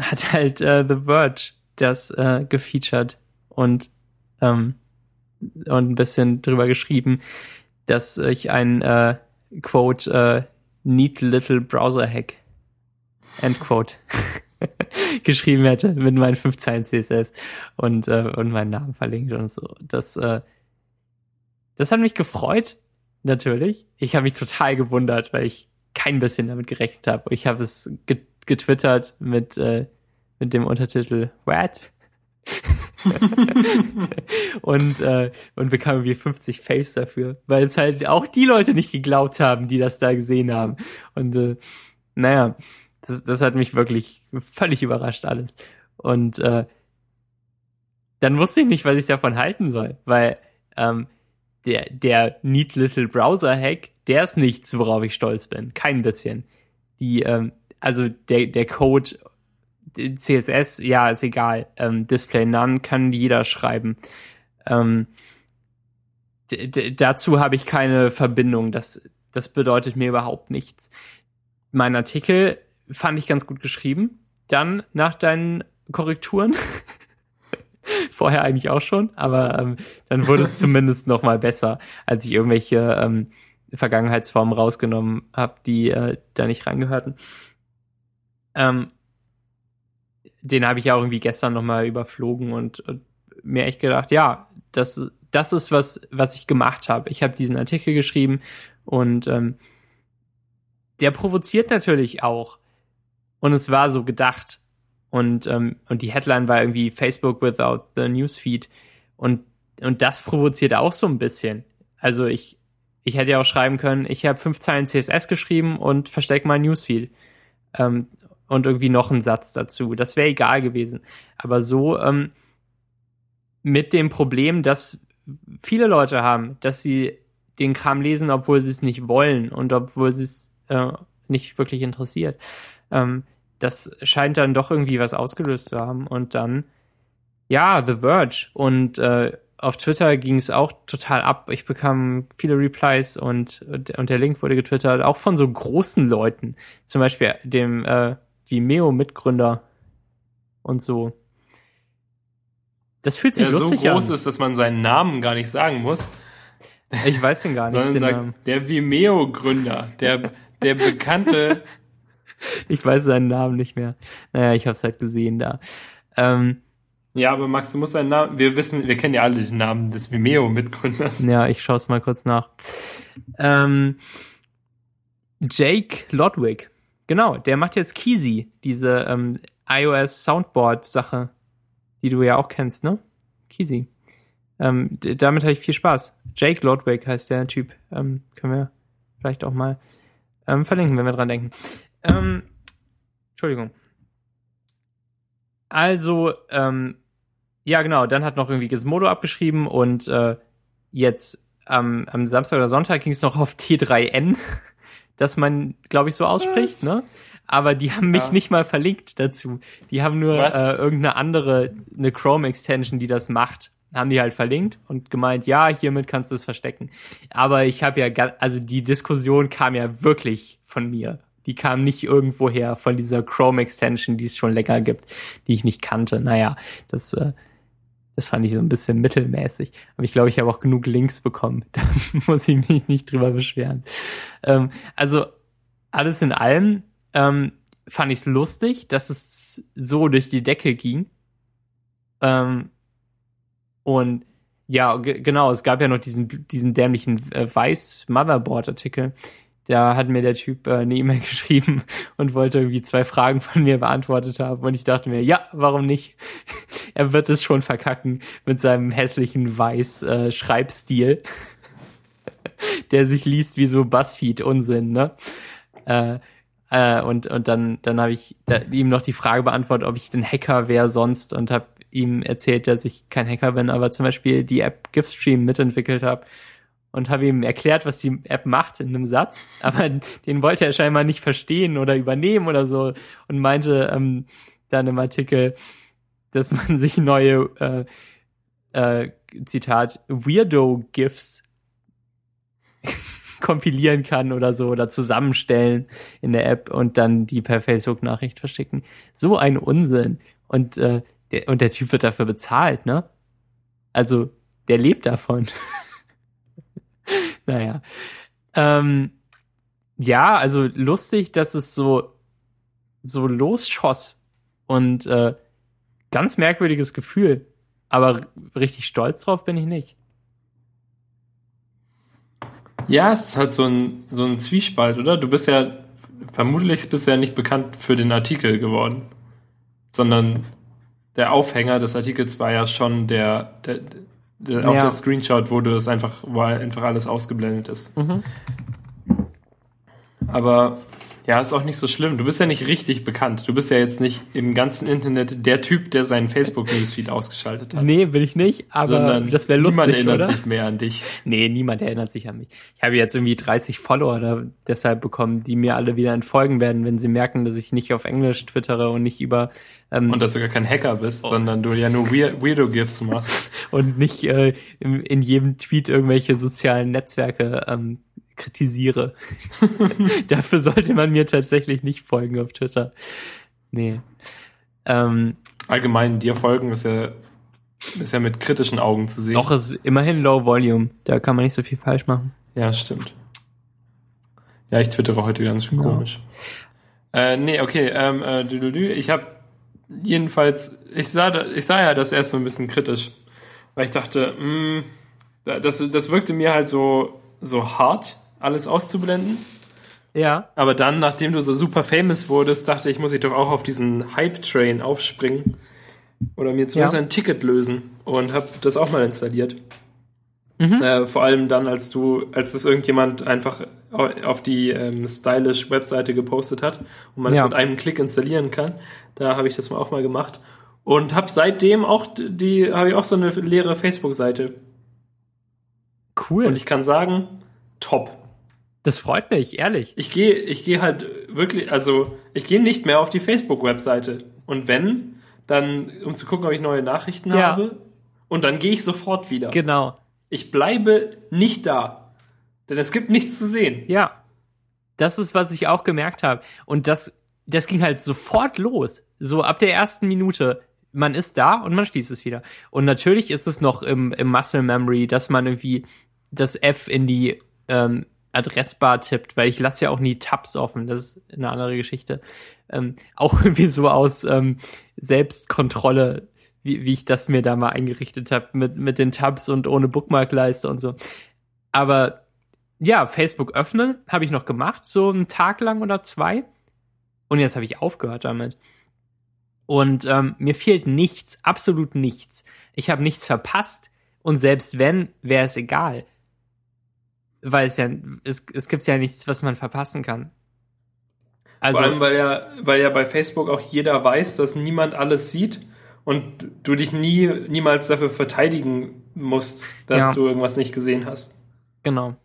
hat halt äh, The Verge das äh, gefeatured und ähm, und ein bisschen drüber geschrieben, dass ich ein äh, Quote äh, neat little browser hack end quote geschrieben hätte mit meinen 15 CSS und äh, und meinen Namen verlinkt und so. Das äh, das hat mich gefreut, natürlich. Ich habe mich total gewundert, weil ich kein bisschen damit gerechnet habe. Ich habe es getwittert mit äh, mit dem Untertitel What? und, äh, und bekamen wir 50 Faves dafür, weil es halt auch die Leute nicht geglaubt haben, die das da gesehen haben. Und äh, naja, das, das hat mich wirklich völlig überrascht alles. Und äh, dann wusste ich nicht, was ich davon halten soll, weil ähm, der, der Neat Little Browser Hack, der ist nichts, worauf ich stolz bin. Kein bisschen. Die, ähm, also der, der Code CSS, ja, ist egal. Ähm, Display None kann jeder schreiben. Ähm, dazu habe ich keine Verbindung. Das, das bedeutet mir überhaupt nichts. Mein Artikel fand ich ganz gut geschrieben. Dann nach deinen Korrekturen. Vorher eigentlich auch schon, aber ähm, dann wurde es zumindest noch mal besser, als ich irgendwelche ähm, Vergangenheitsformen rausgenommen habe, die äh, da nicht reingehörten. Ähm, den habe ich ja auch irgendwie gestern nochmal überflogen und, und mir echt gedacht, ja, das, das ist was, was ich gemacht habe. Ich habe diesen Artikel geschrieben und ähm, der provoziert natürlich auch. Und es war so gedacht. Und, ähm, und die Headline war irgendwie Facebook without the Newsfeed. Und, und das provoziert auch so ein bisschen. Also ich, ich hätte ja auch schreiben können, ich habe fünf Zeilen CSS geschrieben und versteck mein Newsfeed. Ähm, und irgendwie noch einen Satz dazu. Das wäre egal gewesen. Aber so ähm, mit dem Problem, dass viele Leute haben, dass sie den Kram lesen, obwohl sie es nicht wollen und obwohl sie es äh, nicht wirklich interessiert. Ähm, das scheint dann doch irgendwie was ausgelöst zu haben. Und dann, ja, The Verge. Und äh, auf Twitter ging es auch total ab. Ich bekam viele Replies und, und der Link wurde getwittert, auch von so großen Leuten. Zum Beispiel dem äh, Vimeo-Mitgründer und so. Das fühlt sich der lustig so groß an. ist, dass man seinen Namen gar nicht sagen muss. Ich weiß den gar nicht. Sondern sagt, Namen. der Vimeo-Gründer, der, der bekannte. Ich weiß seinen Namen nicht mehr. Naja, ich habe es halt gesehen da. Ähm, Ja, aber Max, du musst seinen Namen, wir wissen, wir kennen ja alle den Namen des Vimeo-Mitgründers. ja, ich schaue es mal kurz nach. Ähm, Jake Lodwick. Genau, der macht jetzt Keezy, diese ähm, iOS Soundboard-Sache, die du ja auch kennst, ne? Keezy. Ähm, damit habe ich viel Spaß. Jake Lodwick heißt der Typ. Ähm, können wir vielleicht auch mal ähm, verlinken, wenn wir dran denken. Ähm, Entschuldigung. Also, ähm, ja genau, dann hat noch irgendwie Gizmodo abgeschrieben und äh, jetzt ähm, am Samstag oder Sonntag ging es noch auf T3N, das man, glaube ich, so ausspricht, Was? ne? Aber die haben mich Ja. nicht mal verlinkt dazu. Die haben nur Was? äh, irgendeine andere, eine Chrome-Extension, die das macht, haben die halt verlinkt und gemeint, ja, hiermit kannst du es verstecken. Aber ich habe ja, also die Diskussion kam ja wirklich von mir. Die kam nicht irgendwoher von dieser Chrome-Extension, die es schon länger gibt, die ich nicht kannte. Naja, das, äh, das fand ich so ein bisschen mittelmäßig. Aber ich glaube, ich habe auch genug Links bekommen. Da muss ich mich nicht drüber beschweren. Ähm, also alles in allem ähm, fand ich es lustig, dass es so durch die Decke ging. Ähm, und ja, ge- genau, es gab ja noch diesen, diesen dämlichen äh, Weiß-Motherboard-Artikel. Da hat mir der Typ äh, eine E-Mail geschrieben und wollte irgendwie zwei Fragen von mir beantwortet haben. Und ich dachte mir, ja, warum nicht? er wird es schon verkacken mit seinem hässlichen Weiß-Schreibstil, der sich liest wie so Buzzfeed-Unsinn, ne? Äh, äh, und und dann dann habe ich da, ihm noch die Frage beantwortet, ob ich denn Hacker wäre sonst und habe ihm erzählt, dass ich kein Hacker bin, aber zum Beispiel die App GiftStream mitentwickelt habe und habe ihm erklärt, was die App macht in einem Satz, aber den wollte er scheinbar nicht verstehen oder übernehmen oder so und meinte ähm, dann im Artikel, dass man sich neue äh, äh, Zitat, Weirdo-GIFs kompilieren kann oder so oder zusammenstellen in der App und dann die per Facebook-Nachricht verschicken. So ein Unsinn. Und, äh, der, und der Typ wird dafür bezahlt, ne? Also, der lebt davon. naja. Ähm, ja, also lustig, dass es so, so losschoss und äh, ganz merkwürdiges Gefühl. Aber richtig stolz drauf bin ich nicht. Ja, es ist halt so ein, so ein Zwiespalt, oder? Du bist ja, vermutlich bist ja nicht bekannt für den Artikel geworden, sondern der Aufhänger des Artikels war ja schon der, der ja. auch der Screenshot, wo du das einfach, wo einfach alles ausgeblendet ist. Mhm. Aber ja, ist auch nicht so schlimm. Du bist ja nicht richtig bekannt. Du bist ja jetzt nicht im ganzen Internet der Typ, der seinen Facebook-Newsfeed ausgeschaltet hat. Nee, will ich nicht, aber Sondern das wäre lustig, Niemand erinnert oder? sich mehr an dich. Nee, niemand erinnert sich an mich. Ich habe jetzt irgendwie 30 Follower da deshalb bekommen, die mir alle wieder entfolgen werden, wenn sie merken, dass ich nicht auf Englisch twittere und nicht über... Ähm, und dass du gar kein Hacker bist, oh. sondern du ja nur Weir Weirdo-Gifs machst. und nicht äh, in, in jedem Tweet irgendwelche sozialen Netzwerke ähm, kritisiere. Dafür sollte man mir tatsächlich nicht folgen auf Twitter. Nee. Ähm, Allgemein dir folgen ist ja, ist ja mit kritischen Augen zu sehen. Doch, ist immerhin Low Volume. Da kann man nicht so viel falsch machen. Ja, stimmt. Ja, ich twittere heute ganz schön ja. komisch. Äh, nee, okay. Ähm, äh, ich habe jedenfalls, ich sah, ich sah ja das erst so ein bisschen kritisch, weil ich dachte, mh, hm, das, das wirkte mir halt so, so hart alles auszublenden. Ja. Aber dann, nachdem du so super famous wurdest, dachte ich, muss ich doch auch auf diesen Hype-Train aufspringen. Oder mir zumindest ja. ein Ticket lösen. Und habe das auch mal installiert. Mhm. Äh, vor allem dann, als du, als das irgendjemand einfach auf die ähm, stylish Webseite gepostet hat und man es mit einem Klick installieren kann. Da habe ich das mal auch mal gemacht und habe seitdem auch die, habe ich auch so eine leere Facebook-Seite. Cool. Und ich kann sagen, top. Das freut mich, ehrlich. Ich gehe ich gehe halt wirklich, also ich gehe nicht mehr auf die Facebook-Webseite. Und wenn, dann um zu gucken, ob ich neue Nachrichten ja. habe. Und dann gehe ich sofort wieder. Genau. Ich bleibe nicht da. Denn es gibt nichts zu sehen. Ja. Das ist, was ich auch gemerkt habe. Und das, das ging halt sofort los. So ab der ersten Minute. Man ist da und man schließt es wieder. Und natürlich ist es noch im, im Muscle Memory, dass man irgendwie das F in die ähm, Adressbar tippt, weil ich lasse ja auch nie Tabs offen, das ist eine andere Geschichte. Ähm, auch irgendwie so aus ähm, Selbstkontrolle, wie, wie ich das mir da mal eingerichtet habe, mit, mit den Tabs und ohne Bookmarkleiste und so. Aber ja, Facebook öffnen habe ich noch gemacht, so einen Tag lang oder zwei. Und jetzt habe ich aufgehört damit. Und ähm, mir fehlt nichts, absolut nichts. Ich habe nichts verpasst. Und selbst wenn, wäre es egal weil es ja, es, es gibt ja nichts, was man verpassen kann. Also, Vor allem, weil ja, weil ja bei Facebook auch jeder weiß, dass niemand alles sieht und du dich nie, niemals dafür verteidigen musst, dass ja. du irgendwas nicht gesehen hast. Genau.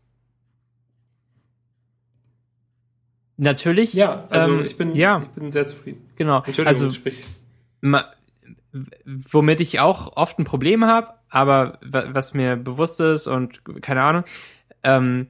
Natürlich. Ja, also ähm, ich, bin, ja. ich bin sehr zufrieden. Genau. Entschuldigung, also, sprich. womit ich auch oft ein Problem habe, aber was mir bewusst ist und keine Ahnung, ähm,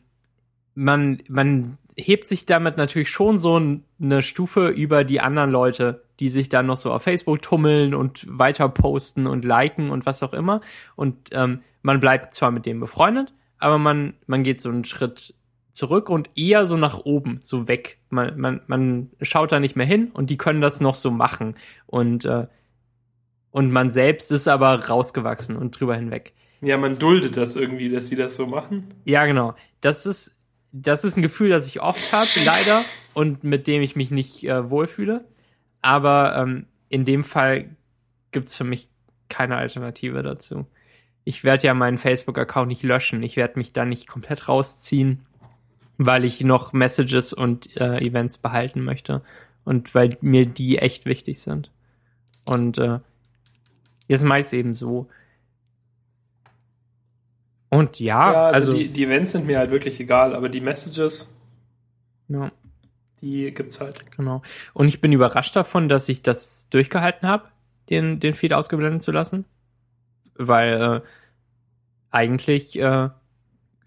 man, man hebt sich damit natürlich schon so eine Stufe über die anderen Leute, die sich dann noch so auf Facebook tummeln und weiter posten und liken und was auch immer. Und ähm, man bleibt zwar mit dem befreundet, aber man, man geht so einen Schritt zurück und eher so nach oben, so weg. Man, man, man schaut da nicht mehr hin und die können das noch so machen. Und, äh, und man selbst ist aber rausgewachsen und drüber hinweg. Ja, man duldet das irgendwie, dass sie das so machen. Ja, genau. Das ist, das ist ein Gefühl, das ich oft habe, leider, und mit dem ich mich nicht äh, wohlfühle. Aber ähm, in dem Fall gibt's für mich keine Alternative dazu. Ich werde ja meinen Facebook-Account nicht löschen. Ich werde mich da nicht komplett rausziehen, weil ich noch Messages und äh, Events behalten möchte. Und weil mir die echt wichtig sind. Und äh, jetzt mache ich es eben so. Und ja, ja also, also die, die Events sind mir halt wirklich egal, aber die Messages, ja. die gibt's halt. Genau. Und ich bin überrascht davon, dass ich das durchgehalten habe, den, den Feed ausgeblendet zu lassen. Weil, äh, eigentlich, äh,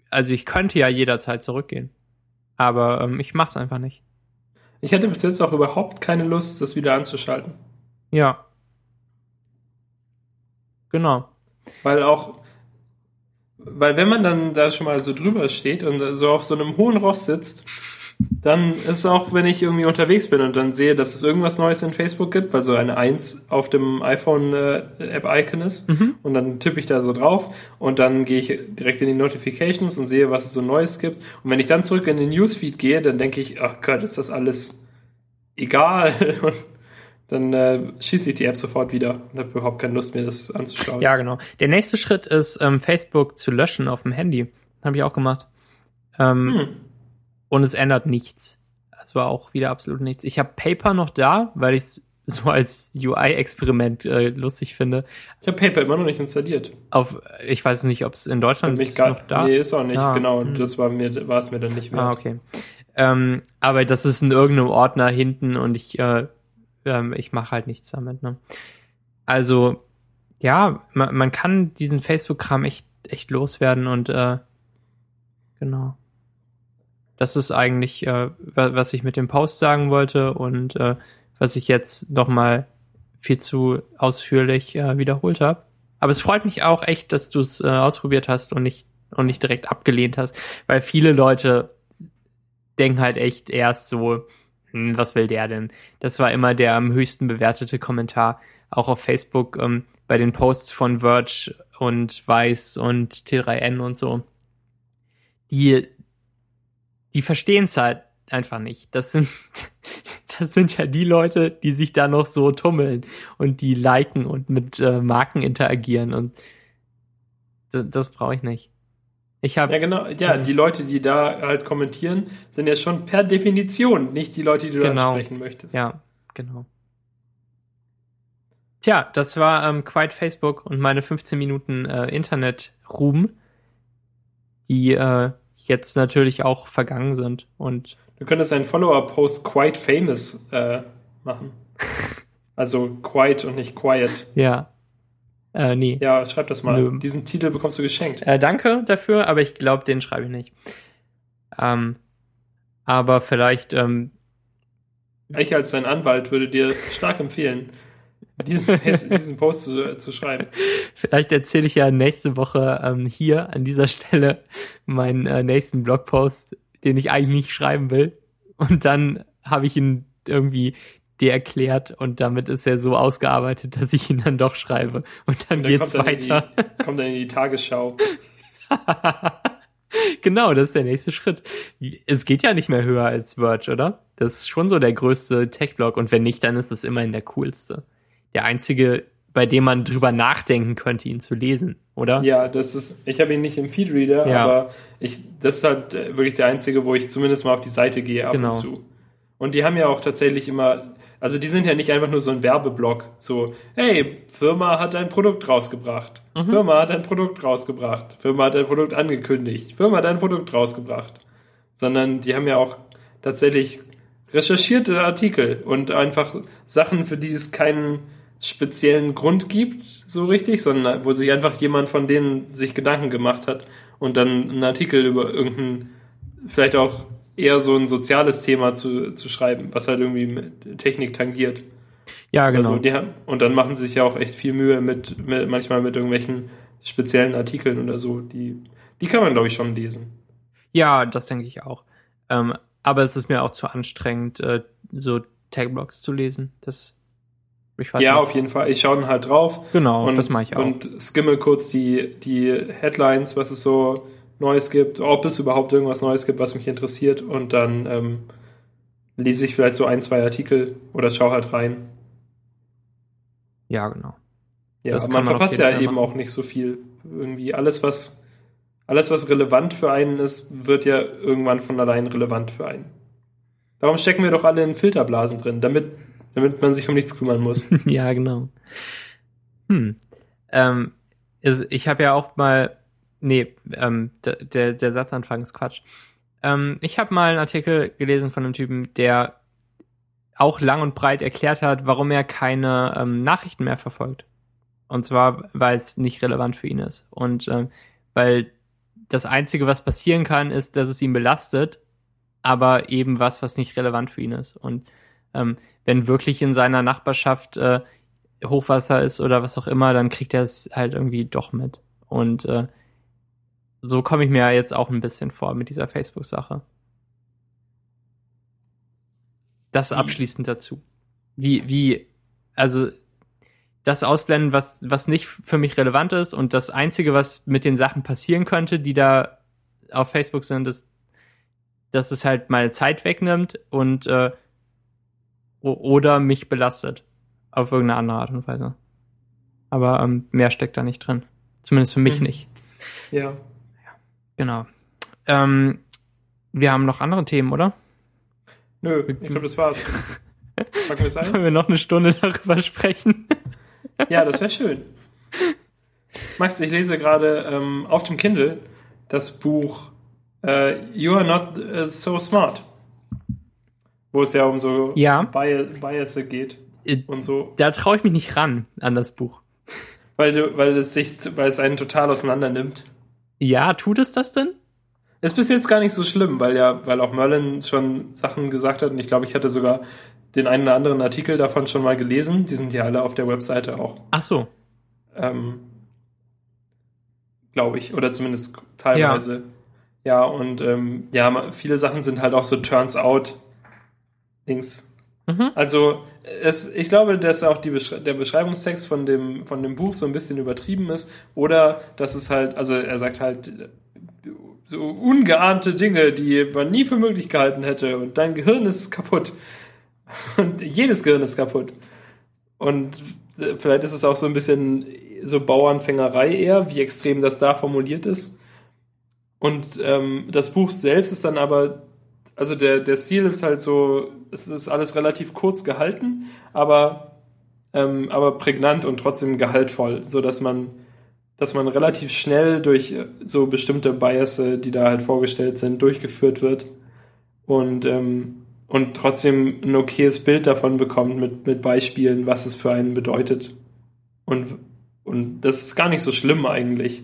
also ich könnte ja jederzeit zurückgehen. Aber ähm, ich mach's einfach nicht. Ich hatte bis jetzt auch überhaupt keine Lust, das wieder anzuschalten. Ja. Genau. Weil auch, weil wenn man dann da schon mal so drüber steht und so auf so einem hohen Ross sitzt, dann ist auch, wenn ich irgendwie unterwegs bin und dann sehe, dass es irgendwas Neues in Facebook gibt, weil so eine Eins auf dem iPhone-App-Icon äh, ist Mhm. und dann tippe ich da so drauf und dann gehe ich direkt in die Notifications und sehe, was es so Neues gibt. Und wenn ich dann zurück in den Newsfeed gehe, dann denke ich, ach Gott, ist das alles egal. Und dann äh, schieße ich die App sofort wieder und habe überhaupt keine Lust mehr, das anzuschauen. Ja, genau. Der nächste Schritt ist, ähm, Facebook zu löschen auf dem Handy. Habe ich auch gemacht. Ähm, Hm. Und es ändert nichts. Es war auch wieder absolut nichts. Ich habe Paper noch da, weil ich es so als UI-Experiment äh, lustig finde. Ich habe Paper immer noch nicht installiert. Auf, ich weiß nicht, ob es in Deutschland ist gar, noch da. Nee, ist auch nicht, Ah, genau. hm. Das war mir, war es mir dann nicht mehr. Ah, okay. Ähm, aber das ist in irgendeinem Ordner hinten und ich, äh, ähm, ich mache halt nichts damit. Ne? Also, ja, man, man kann diesen Facebook-Kram echt, echt loswerden und äh, genau. Das ist eigentlich, äh, wa- was ich mit dem Post sagen wollte und äh, was ich jetzt noch mal viel zu ausführlich äh, wiederholt habe. Aber es freut mich auch echt, dass du es äh, ausprobiert hast und nicht und nicht direkt abgelehnt hast, weil viele Leute denken halt echt erst so, hm, was will der denn? Das war immer der am höchsten bewertete Kommentar, auch auf Facebook ähm, bei den Posts von Verge und Weiß und T3N und so. Die, die verstehen es halt einfach nicht. Das sind, das sind ja die Leute, die sich da noch so tummeln und die liken und mit äh, Marken interagieren und das brauche ich nicht. Ich habe Ja, genau. Ja, die Leute, die da halt kommentieren, sind ja schon per Definition nicht die Leute, die du Genau. ansprechen möchtest. Ja, genau. Tja, das war ähm, Quiet Facebook und meine 15 Minuten äh, Internet-Ruhm, die äh, jetzt natürlich auch vergangen sind. Und Du könntest einen Follower-Post quite famous äh, machen. Also quite und nicht quiet. ja, äh, nee. Ja, schreib das mal. Nö. Diesen Titel bekommst du geschenkt. Äh, danke dafür, aber ich glaube, den schreibe ich nicht. Ähm, aber vielleicht, ähm, Ich als dein Anwalt würde dir stark empfehlen, diesen, diesen Post zu, zu schreiben. vielleicht erzähle ich ja nächste Woche ähm, hier an dieser Stelle meinen äh, nächsten Blogpost, den ich eigentlich nicht schreiben will. Und dann habe ich ihn irgendwie dir erklärt und damit ist er so ausgearbeitet, dass ich ihn dann doch schreibe. Und dann Und geht's kommt dann weiter. Die, kommt dann in die Tagesschau. genau, das ist der nächste Schritt. Es geht ja nicht mehr höher als Verge, oder? Das ist schon so der größte Tech-Blog und wenn nicht, dann ist es immerhin der coolste. Der einzige, bei dem man drüber nachdenken könnte, ihn zu lesen, oder? Ja, das ist, ich habe ihn nicht im Feedreader, Ja. aber ich, das ist halt äh, wirklich der einzige, wo ich zumindest mal auf die Seite gehe ab Genau. und zu. Und die haben ja auch tatsächlich immer, also die sind ja nicht einfach nur so ein Werbeblock, so, hey, Firma hat ein Produkt rausgebracht, Mhm. Firma hat ein Produkt rausgebracht, Firma hat ein Produkt angekündigt, Firma hat ein Produkt rausgebracht. Sondern die haben ja auch tatsächlich recherchierte Artikel und einfach Sachen, für die es keinen speziellen Grund gibt, so richtig, sondern wo sich einfach jemand von denen sich Gedanken gemacht hat und dann einen Artikel über irgendein, vielleicht auch eher so ein soziales Thema zu, zu schreiben, was halt irgendwie mit Technik tangiert. Ja, genau. Also haben, und dann machen sie sich ja auch echt viel Mühe mit, mit manchmal mit irgendwelchen speziellen Artikeln oder so. Die, die kann man, glaube ich, schon lesen. Ja, das denke ich auch. Ähm, aber es ist mir auch zu anstrengend, äh, so Tag-Blogs zu lesen. Das, ich weiß ja, nicht. auf jeden Fall. Ich schaue dann halt drauf Genau, und, das mache ich auch. und skimme kurz die, die Headlines, was es so Neues gibt, ob es überhaupt irgendwas Neues gibt, was mich interessiert. Und dann ähm, lese ich vielleicht so ein, zwei Artikel oder schaue halt rein. ja, genau. Ja, Das man man verpasst ja eben machen. auch nicht so viel. Irgendwie alles, was alles, was relevant für einen ist, wird ja irgendwann von allein relevant für einen. Darum stecken wir doch alle in Filterblasen drin, damit, damit man sich um nichts kümmern muss. ja, genau. Hm. Ähm, ich habe ja auch mal, nee, ähm, der, der, Satzanfang ist Quatsch. Ähm, ich habe mal einen Artikel gelesen von einem Typen, der auch lang und breit erklärt hat, warum er keine ähm, Nachrichten mehr verfolgt. Und zwar, weil es nicht relevant für ihn ist. Und ähm, weil das Einzige, was passieren kann, ist, dass es ihn belastet, aber eben was, was nicht relevant für ihn ist. Und ähm, wenn wirklich in seiner Nachbarschaft äh, Hochwasser ist oder was auch immer, dann kriegt er es halt irgendwie doch mit. Und äh, so komme ich mir jetzt auch ein bisschen vor mit dieser Facebook-Sache. Das abschließend dazu. Wie, wie, also das ausblenden, was, was nicht für mich relevant ist und das Einzige, was mit den Sachen passieren könnte, die da auf Facebook sind, ist, dass es halt meine Zeit wegnimmt und äh, oder mich belastet. Auf irgendeine andere Art und Weise. Aber ähm, mehr steckt da nicht drin. Zumindest für mich Mhm. nicht. Ja. Genau. Ähm, wir haben noch andere Themen, oder? Nö, ich glaube, das war's. Packen wir es ein? Wollen wir noch eine Stunde darüber sprechen? Ja, das wäre schön. Max, ich lese gerade ähm, auf dem Kindle das Buch äh, You Are Not äh, So Smart, wo es ja um so Ja. Bias, Bias geht Äh, und so, Da traue ich mich nicht ran an das Buch. weil, du, weil, es sich, weil es einen total auseinander nimmt. Ja, tut es das denn? Ist bis jetzt gar nicht so schlimm, weil ja, weil auch Merlin schon Sachen gesagt hat und ich glaube, ich hatte sogar den einen oder anderen Artikel davon schon mal gelesen. Die sind ja alle auf der Webseite auch, Ach so. ähm, glaube ich, oder zumindest teilweise. Ja, und ähm, ja, viele Sachen sind halt auch so Turns out Dings. Mhm. Also es, ich glaube, dass auch die Beschre der Beschreibungstext von dem, von dem Buch so ein bisschen übertrieben ist. Oder dass es halt, also er sagt halt so ungeahnte Dinge, die man nie für möglich gehalten hätte. Und dein Gehirn ist kaputt. Und jedes Gehirn ist kaputt. Und äh, vielleicht ist es auch so ein bisschen so Bauernfängerei eher, wie extrem das da formuliert ist. Und ähm, das Buch selbst ist dann aber, also der, der Stil ist halt so, es ist alles relativ kurz gehalten, aber, ähm, aber prägnant und trotzdem gehaltvoll, so dass man, dass man relativ schnell durch äh, so bestimmte Biases, die da halt vorgestellt sind, durchgeführt wird und, ähm, und trotzdem ein okayes Bild davon bekommt mit, mit Beispielen, was es für einen bedeutet. Und, und das ist gar nicht so schlimm eigentlich.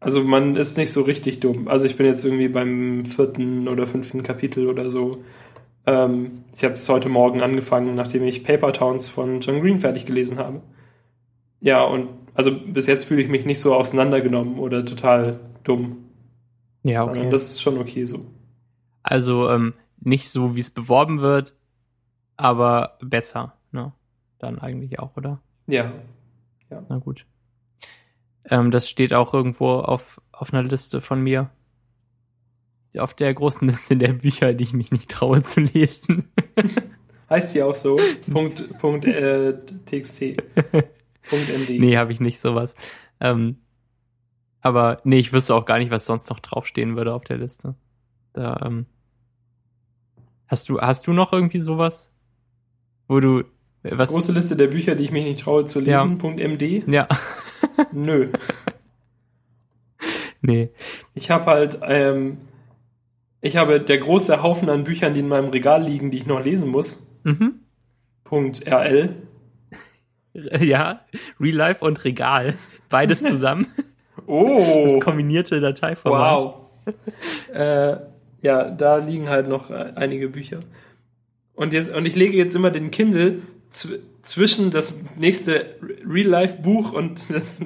Also man ist nicht so richtig dumm. Also ich bin jetzt irgendwie beim vierten oder fünften Kapitel oder so. Ähm, ich habe es heute Morgen angefangen, nachdem ich Paper Towns von John Green fertig gelesen habe. Ja, und also bis jetzt fühle ich mich nicht so auseinandergenommen oder total dumm. Ja, okay. Das ist schon okay so. Also ähm, nicht so, wie es beworben wird, aber besser, ne? Dann eigentlich auch, oder? Ja. Na gut. Ähm, das steht auch irgendwo auf, auf einer Liste von mir. Auf der großen Liste der Bücher, die ich mich nicht traue zu lesen. Heißt hier auch so. Punkt, Punkt äh, TXT. Punkt MD. nee, habe ich nicht sowas. Ähm, aber nee, ich wüsste auch gar nicht, was sonst noch draufstehen würde auf der Liste. Da, ähm, hast du, hast du noch irgendwie sowas? Wo du, was? Große Liste der Bücher, die ich mich nicht traue zu lesen. Ja. Punkt MD. ja, Nö. nee. Ich habe halt, ähm, ich habe der große Haufen an Büchern, die in meinem Regal liegen, die ich noch lesen muss. Mhm. Punkt RL. Ja, Real Life und Regal. Beides zusammen. Oh, Das kombinierte Dateiformat. wow. äh, ja, da liegen halt noch äh, einige Bücher. Und, jetzt, und ich lege jetzt immer den Kindle zwischen das nächste Real-Life-Buch und das,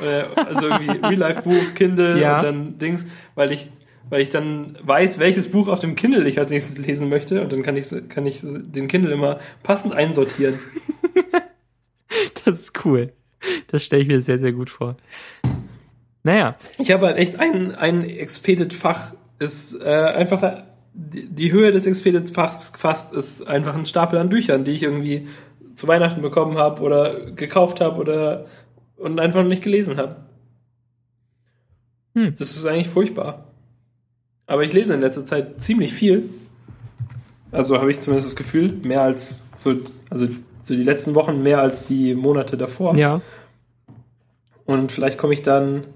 äh, also irgendwie Real-Life-Buch, Kindle Ja. und dann Dings, weil ich, weil ich dann weiß, welches Buch auf dem Kindle ich als nächstes lesen möchte und dann kann ich, kann ich den Kindle immer passend einsortieren. Das ist cool. Das stelle ich mir sehr, sehr gut vor. Naja, Ich habe halt echt ein, ein Expedit-Fach, ist äh, einfach, die, die Höhe des Expedit-Fachs fast ist einfach ein Stapel an Büchern, die ich irgendwie zu Weihnachten bekommen habe oder gekauft habe oder und einfach nicht gelesen habe. Hm. Das ist eigentlich furchtbar. Aber ich lese in letzter Zeit ziemlich viel. Also habe ich zumindest das Gefühl, mehr als so, also so die letzten Wochen mehr als die Monate davor. ja. Und vielleicht komme ich dann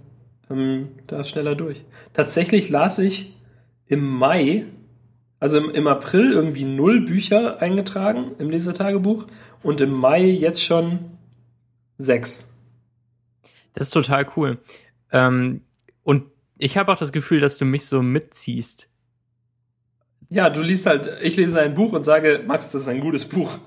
ähm, da schneller durch. Tatsächlich las ich im Mai, also im, im April irgendwie null Bücher eingetragen im Lesetagebuch und im Mai jetzt schon sechs. Das ist total cool. Ähm, und ich habe auch das Gefühl, dass du mich so mitziehst. Ja, du liest halt, ich lese ein Buch und sage, Max, das ist ein gutes Buch.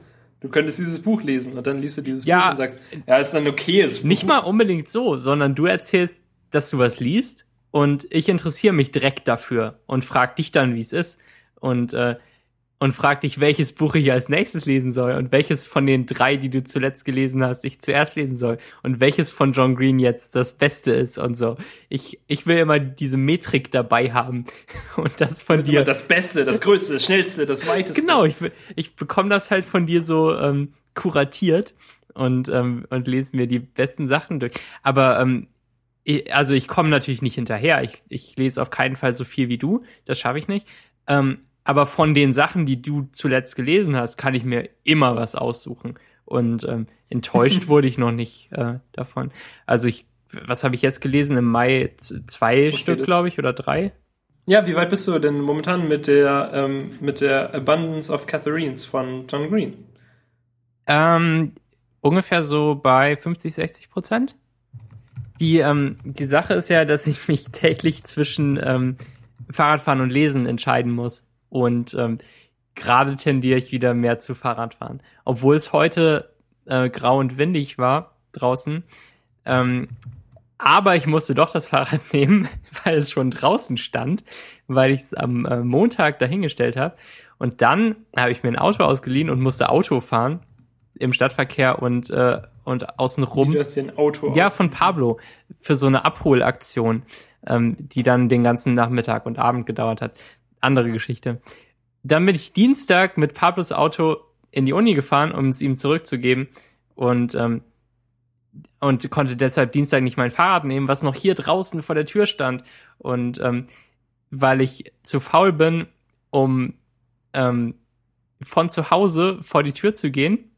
Du könntest dieses Buch lesen und dann liest du dieses Ja. Buch und sagst, ja, es ist ein okayes Buch. Nicht mal unbedingt so, sondern du erzählst, dass du was liest und ich interessiere mich direkt dafür und frag dich dann, wie es ist und äh, und frag dich, welches Buch ich als nächstes lesen soll und welches von den drei, die du zuletzt gelesen hast, ich zuerst lesen soll und welches von John Green jetzt das Beste ist und so. Ich ich will immer diese Metrik dabei haben und das von dir. Das Beste, das Größte, das Schnellste, das Weiteste. Genau, ich, ich bekomme das halt von dir so ähm, kuratiert und, ähm, und lese mir die besten Sachen durch. Aber ähm, ich, also ich komme natürlich nicht hinterher. Ich, ich lese auf keinen Fall so viel wie du. Das schaffe ich nicht. Ähm, aber von den Sachen, die du zuletzt gelesen hast, kann ich mir immer was aussuchen. Und ähm, enttäuscht wurde ich noch nicht äh, davon. Also ich, was habe ich jetzt gelesen? Im Mai zwei Stück, glaube ich, oder drei. Ja, wie weit bist du denn momentan mit der, ähm, mit der Abundance of Catharines von John Green? Ähm, ungefähr so bei 50, 60 Prozent. Die, ähm, die Sache ist ja, dass ich mich täglich zwischen ähm, Fahrradfahren und Lesen entscheiden muss. Und ähm, gerade tendiere ich wieder mehr zu Fahrradfahren. Obwohl es heute äh, grau und windig war draußen. Ähm, aber ich musste doch das Fahrrad nehmen, weil es schon draußen stand, weil ich es am äh, Montag dahingestellt habe. Und dann habe ich mir ein Auto ausgeliehen und musste Auto fahren im Stadtverkehr und, äh, und außenrum. Du hast dir ein Auto Ja, von Pablo für so eine Abholaktion, ähm, die dann den ganzen Nachmittag und Abend gedauert hat. Andere Geschichte. Dann bin ich Dienstag mit Pablos Auto in die Uni gefahren, um es ihm zurückzugeben und ähm, und konnte deshalb Dienstag nicht mein Fahrrad nehmen, was noch hier draußen vor der Tür stand. Und ähm, weil ich zu faul bin, um ähm, von zu Hause vor die Tür zu gehen,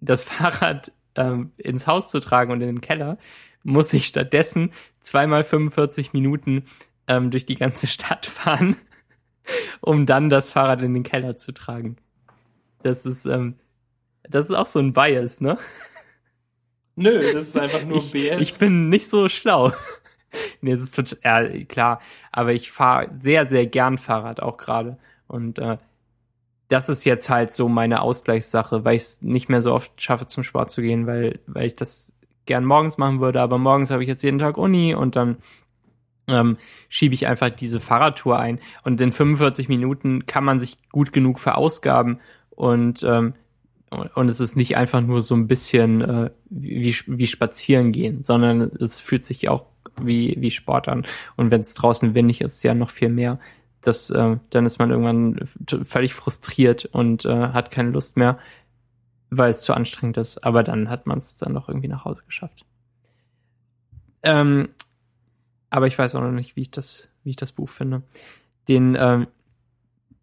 das Fahrrad ähm, ins Haus zu tragen und in den Keller, muss ich stattdessen zweimal 45 Minuten ähm, durch die ganze Stadt fahren, um dann das Fahrrad in den Keller zu tragen. Das ist, ähm, das ist auch so ein Bias, ne? Nö, das ist einfach nur ich, BS. ich bin nicht so schlau. nee, es ist total, ja, klar. Aber ich fahre sehr, sehr gern Fahrrad auch gerade. Und äh, das ist jetzt halt so meine Ausgleichssache, weil ich es nicht mehr so oft schaffe, zum Sport zu gehen, weil, weil ich das gern morgens machen würde. Aber morgens habe ich jetzt jeden Tag Uni und dann ähm, schiebe ich einfach diese Fahrradtour ein. Und in 45 Minuten kann man sich gut genug verausgaben und ähm, und es ist nicht einfach nur so ein bisschen äh, wie, wie spazieren gehen, sondern es fühlt sich auch wie, wie Sport an. Und wenn es draußen windig ist, ja noch viel mehr. Das, äh, dann ist man irgendwann völlig frustriert und äh, hat keine Lust mehr, weil es zu anstrengend ist. Aber dann hat man es dann noch irgendwie nach Hause geschafft. Ähm, aber ich weiß auch noch nicht, wie ich das, wie ich das Buch finde. Den, ähm,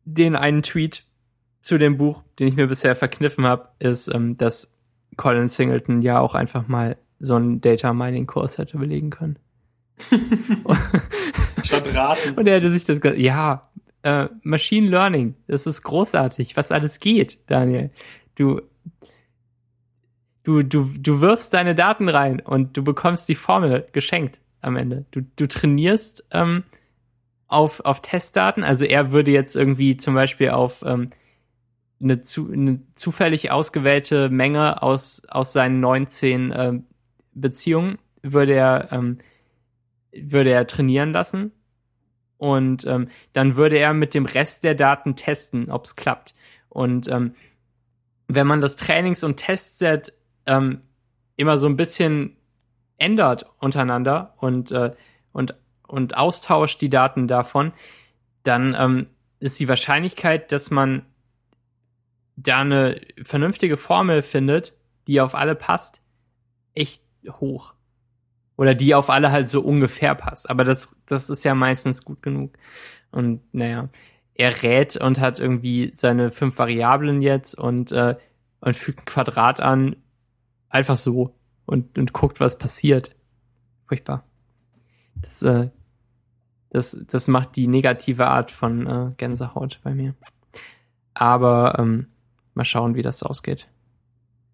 den einen Tweet, zu dem Buch, den ich mir bisher verkniffen habe, ist, ähm, dass Colin Singleton ja auch einfach mal so einen Data Mining Kurs hätte belegen können. Statt raten. Und er hätte sich das ja, äh, Machine Learning, das ist großartig, was alles geht, Daniel. Du du du du wirfst deine Daten rein und du bekommst die Formel geschenkt am Ende. Du du trainierst ähm, auf auf Testdaten, also er würde jetzt irgendwie zum Beispiel auf ähm, eine, zu, eine zufällig ausgewählte Menge aus, aus seinen 19 ähm, Beziehungen würde er, ähm, würde er trainieren lassen. Und ähm, dann würde er mit dem Rest der Daten testen, ob es klappt. Und ähm, wenn man das Trainings- und Testset ähm, immer so ein bisschen ändert untereinander und, äh, und, und austauscht die Daten davon, dann ähm, ist die Wahrscheinlichkeit, dass man da eine vernünftige Formel findet, die auf alle passt, echt hoch. Oder die auf alle halt so ungefähr passt. Aber das, das ist ja meistens gut genug. Und naja, er rät und hat irgendwie seine fünf Variablen jetzt und, äh, und fügt ein Quadrat an, einfach so und, und guckt, was passiert. Furchtbar. Das, äh, das, das macht die negative Art von äh, Gänsehaut bei mir. Aber ähm, mal schauen, wie das ausgeht.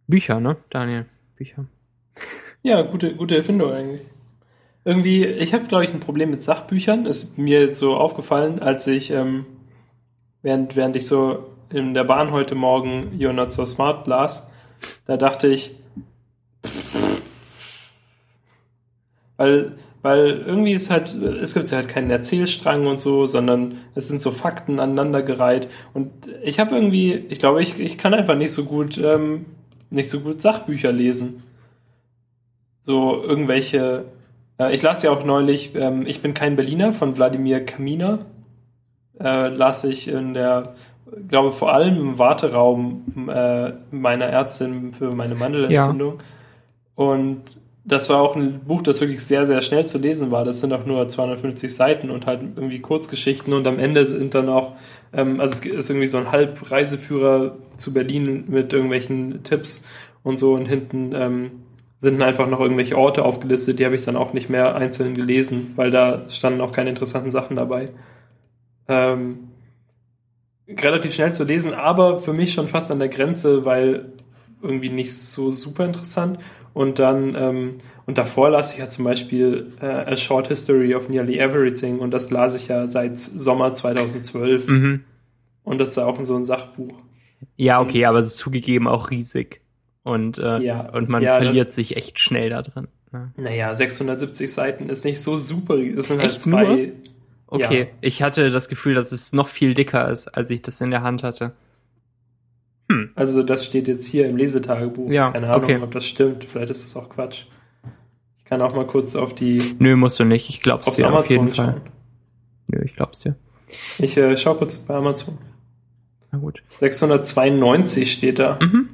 Bücher, ne, Daniel? Bücher. Ja, gute, gute Erfindung eigentlich. irgendwie, ich habe, glaube ich, ein Problem mit Sachbüchern. Ist mir jetzt so aufgefallen, als ich, ähm, während, während ich so in der Bahn heute Morgen You're Not So Smart las, da dachte ich, weil, weil irgendwie ist halt, es gibt ja halt keinen Erzählstrang und so, sondern es sind so Fakten aneinandergereiht. Und ich habe irgendwie, ich glaube, ich, ich kann einfach nicht so gut, ähm, nicht so gut Sachbücher lesen. So irgendwelche, äh, ich las ja auch neulich, ähm, ich bin kein Berliner von Wladimir Kaminer, äh, las ich in der, glaube vor allem im Warteraum äh, meiner Ärztin für meine Mandelentzündung. Ja. Und das war auch ein Buch, das wirklich sehr, sehr schnell zu lesen war. Das sind auch nur 250 Seiten und halt irgendwie Kurzgeschichten und am Ende sind dann auch, ähm, also es ist irgendwie so ein Halbreiseführer zu Berlin mit irgendwelchen Tipps und so und hinten ähm, sind einfach noch irgendwelche Orte aufgelistet, die habe ich dann auch nicht mehr einzeln gelesen, weil da standen auch keine interessanten Sachen dabei. Ähm, relativ schnell zu lesen, aber für mich schon fast an der Grenze, weil irgendwie nicht so super interessant. Und dann, ähm, und davor las ich ja zum Beispiel äh, A Short History of Nearly Everything und das las ich ja seit Sommer 2012. Mhm. Und das ist ja auch so ein Sachbuch. Ja, okay, aber es ist zugegeben auch riesig. Und, äh, ja, und man ja, verliert sich echt schnell da drin. Ne? Naja, 670 Seiten ist nicht so super. Das sind halt echt zwei. Nur? Okay, ja. ich hatte das Gefühl, dass es noch viel dicker ist, als ich das in der Hand hatte. Hm. Also das steht jetzt hier im Lesetagebuch. Ja, Keine Ahnung, okay. ob das stimmt. Vielleicht ist das auch Quatsch. Ich kann auch mal kurz auf die. Nö, musst du nicht. Ich glaub's dir Amazon auf jeden Fall. Schauen. Nö, ich glaub's dir. Ich äh, schau kurz bei Amazon. Na gut. 692 steht da. Mhm.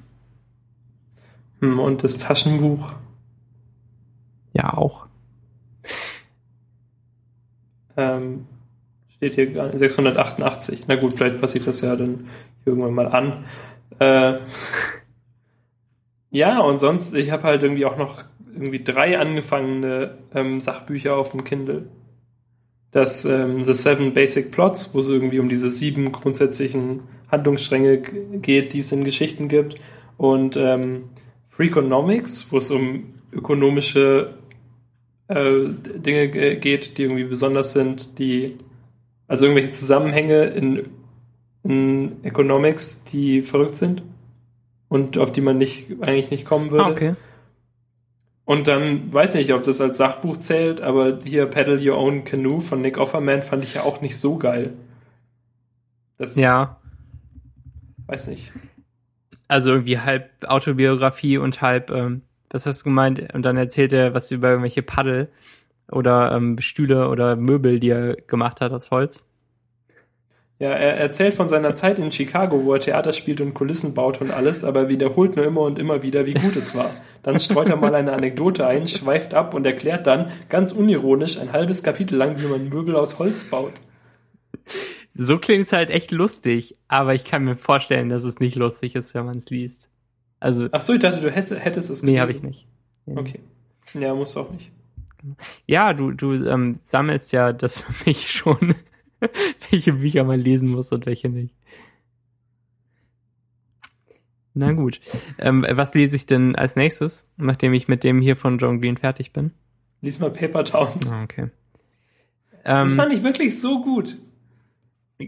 Hm, und das Taschenbuch. Ja, auch. Ähm, steht hier 688. Na gut, vielleicht passe ich das ja dann irgendwann mal an. Äh, ja, und sonst, ich habe halt irgendwie auch noch irgendwie drei angefangene ähm, Sachbücher auf dem Kindle. Das ähm, The Seven Basic Plots, wo es irgendwie um diese sieben grundsätzlichen Handlungsstränge geht, die es in Geschichten gibt. Und ähm, Freakonomics, wo es um ökonomische äh, Dinge geht, die irgendwie besonders sind, die also irgendwelche Zusammenhänge in in Economics, die verrückt sind und auf die man nicht, eigentlich nicht kommen würde. Ah, okay. Und dann weiß ich nicht, ob das als Sachbuch zählt, aber hier Paddle Your Own Canoe von Nick Offerman fand ich ja auch nicht so geil. Das ja. Weiß nicht. Also irgendwie halb Autobiografie und halb, ähm, was hast du gemeint? Und dann erzählt er was über irgendwelche Paddel oder ähm, Stühle oder Möbel, die er gemacht hat aus Holz. Ja, er erzählt von seiner Zeit in Chicago, wo er Theater spielt und Kulissen baut und alles, aber wiederholt nur immer und immer wieder, wie gut es war. Dann streut er mal eine Anekdote ein, schweift ab und erklärt dann, ganz unironisch, ein halbes Kapitel lang, wie man Möbel aus Holz baut. So klingt es halt echt lustig, aber ich kann mir vorstellen, dass es nicht lustig ist, wenn man es liest. Also. Ach so, ich dachte, du hättest, hättest es gelesen. Nee, habe ich nicht. Ja. Okay. Ja, musst du auch nicht. Ja, du, du ähm, sammelst ja das für mich schon welche Bücher man lesen muss und welche nicht. Na gut. Ähm, was lese ich denn als nächstes, nachdem ich mit dem hier von John Green fertig bin? Lies mal Paper Towns. Ah, okay. Ähm, das fand ich wirklich so gut.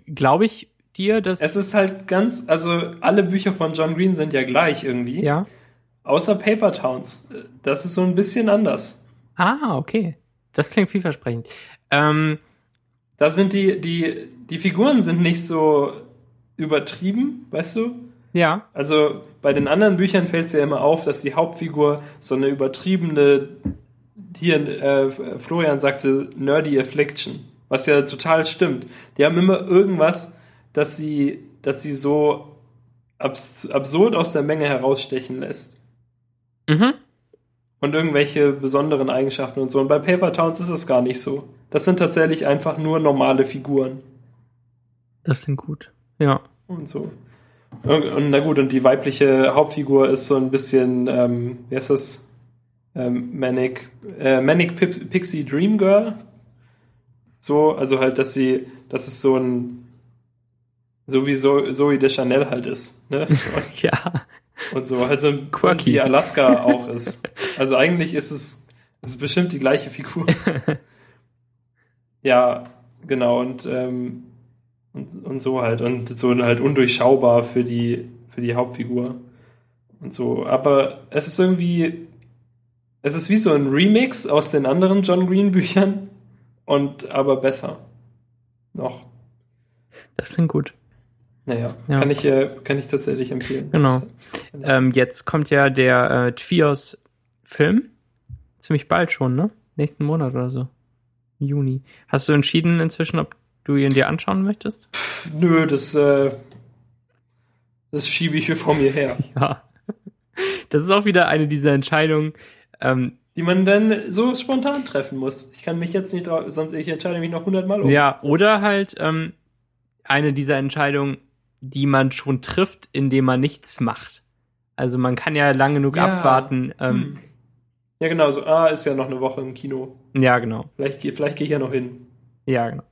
Glaube ich dir, dass. Es ist halt ganz, also alle Bücher von John Green sind ja gleich irgendwie. Ja. Außer Paper Towns. Das ist so ein bisschen anders. Ah, okay. Das klingt vielversprechend. Ähm, da sind die, die, die Figuren sind nicht so übertrieben, weißt du? Ja. Also bei den anderen Büchern fällt es ja immer auf, dass die Hauptfigur so eine übertriebene, hier äh, Florian sagte, nerdy Affliction, was ja total stimmt. Die haben immer irgendwas, dass sie, dass sie so abs absurd aus der Menge herausstechen lässt. Mhm. Und irgendwelche besonderen Eigenschaften und so. Und bei Paper Towns ist es gar nicht so. Das sind tatsächlich einfach nur normale Figuren. Das klingt gut. Ja. Und so. Und, und, na gut, und die weibliche Hauptfigur ist so ein bisschen, ähm, wie heißt das? Ähm, Manic, äh, Manic Pixie Dream Girl. So, also halt, dass sie, dass es so ein, so wie Zoe de Chanel halt ist. Ne? ja. Und so, halt so ein Quirky. wie Alaska auch ist. Also eigentlich ist es, Das ist bestimmt die gleiche Figur. ja, genau, und, ähm, und, und so halt. Und so halt undurchschaubar für die, für die Hauptfigur. Und so. Aber es ist irgendwie. Es ist wie so ein Remix aus den anderen John Green Büchern. Und aber besser. Noch. Das klingt gut. Naja, Ja. kann, ich, äh, kann ich tatsächlich empfehlen. Genau. Ähm, jetzt kommt ja der äh, Tvios-Film. Ziemlich bald schon, ne? Nächsten Monat oder so. Juni. Hast du entschieden inzwischen, ob du ihn dir anschauen möchtest? Nö, das, äh, das schiebe ich hier vor mir her. Ja. Das ist auch wieder eine dieser Entscheidungen. Ähm, Die man dann so spontan treffen muss. Ich kann mich jetzt nicht drauf, sonst ich entscheide mich noch hundertmal um. Ja, oder halt ähm, eine dieser Entscheidungen, die man schon trifft, indem man nichts macht. Also man kann ja lang genug Ja. abwarten. Ähm, Hm. Ja, genau, so, ah, ist ja noch eine Woche im Kino. Ja, genau. Vielleicht, vielleicht gehe ich ja noch hin. Ja, genau.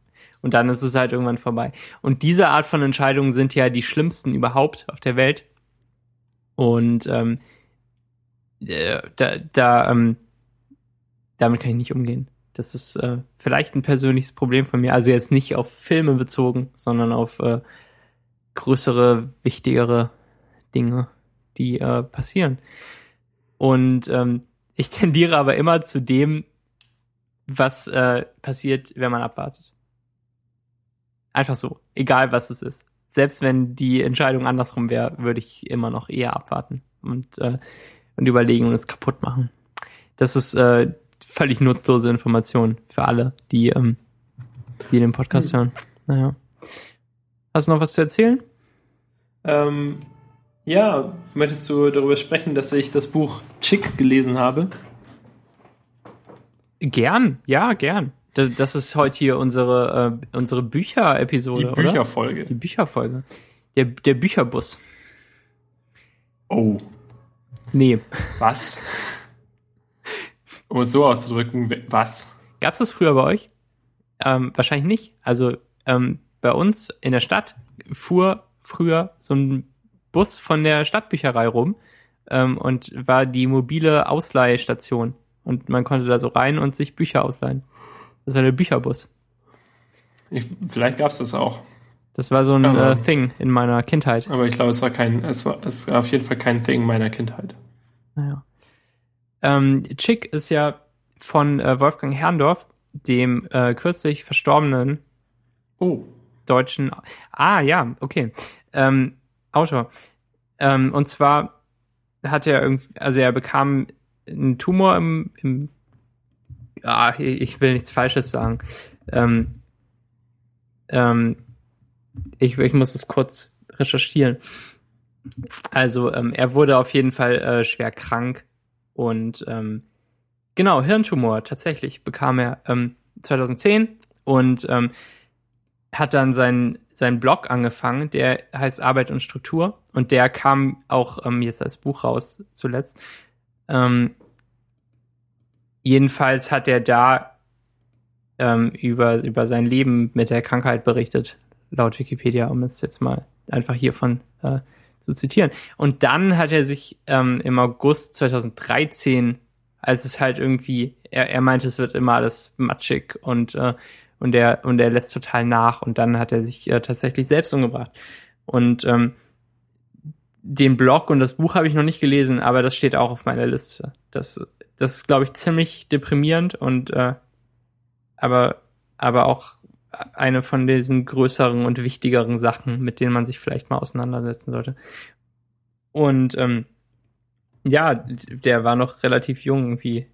Und dann ist es halt irgendwann vorbei. Und diese Art von Entscheidungen sind ja die schlimmsten überhaupt auf der Welt. Und ähm, äh, da, da ähm, damit kann ich nicht umgehen. Das ist äh, vielleicht ein persönliches Problem von mir. Also jetzt nicht auf Filme bezogen, sondern auf äh, größere, wichtigere Dinge, die äh, passieren. Und ähm, ich tendiere aber immer zu dem, was äh, passiert, wenn man abwartet. Einfach so, egal was es ist. Selbst wenn die Entscheidung andersrum wäre, würde ich immer noch eher abwarten und, äh, und überlegen und es kaputt machen. Das ist äh, völlig nutzlose Information für alle, die, ähm, die den Podcast hören. Naja. Hast du noch was zu erzählen? Ähm, ja, möchtest du darüber sprechen, dass ich das Buch Chick gelesen habe? Gern, ja, gern. Da- Das ist heute hier unsere, äh, unsere Bücher-Episode, Die oder? Bücherfolge. Die Bücherfolge. Der, der Bücherbus. Oh, Nee. was? Um es so auszudrücken, was? Gab's das früher bei euch? Ähm, wahrscheinlich nicht. Also ähm, bei uns in der Stadt fuhr früher so ein Bus von der Stadtbücherei rum ähm, und war die mobile Ausleihstation. Und man konnte da so rein und sich Bücher ausleihen. Das war der Bücherbus. Ich, vielleicht gab es das auch. Das war so ein Aber- äh, Thing in meiner Kindheit. Aber ich glaube, es war kein, es war, es war auf jeden Fall kein Thing meiner Kindheit. Naja. Ähm, Chick ist ja von äh, Wolfgang Herrndorf, dem äh, kürzlich verstorbenen Oh, deutschen. Ah, ja, okay. Ähm, Autor. Ähm, und zwar hat er irgendwie, also er bekam einen Tumor im, im ah, ich will nichts Falsches sagen. Ähm, ähm, ich, ich muss es kurz recherchieren. Also, ähm, er wurde auf jeden Fall äh, schwer krank und ähm, genau, Hirntumor tatsächlich bekam er ähm, 2010 und ähm, hat dann seinen seinen Blog angefangen, der heißt Arbeit und Struktur und der kam auch ähm, jetzt als Buch raus zuletzt. Ähm, jedenfalls hat er da ähm, über über sein Leben mit der Krankheit berichtet, laut Wikipedia, um es jetzt mal einfach hiervon äh, zu zitieren. Und dann hat er sich ähm, im August 2013, als es halt irgendwie, er, er meinte, es wird immer alles matschig und äh, und er und er lässt total nach und dann hat er sich äh, tatsächlich selbst umgebracht und ähm, den Blog und das Buch habe ich noch nicht gelesen, aber das steht auch auf meiner Liste. Das das ist glaube ich ziemlich deprimierend und äh, aber aber auch eine von diesen größeren und wichtigeren Sachen, mit denen man sich vielleicht mal auseinandersetzen sollte. Und ähm, ja, der war noch relativ jung, irgendwie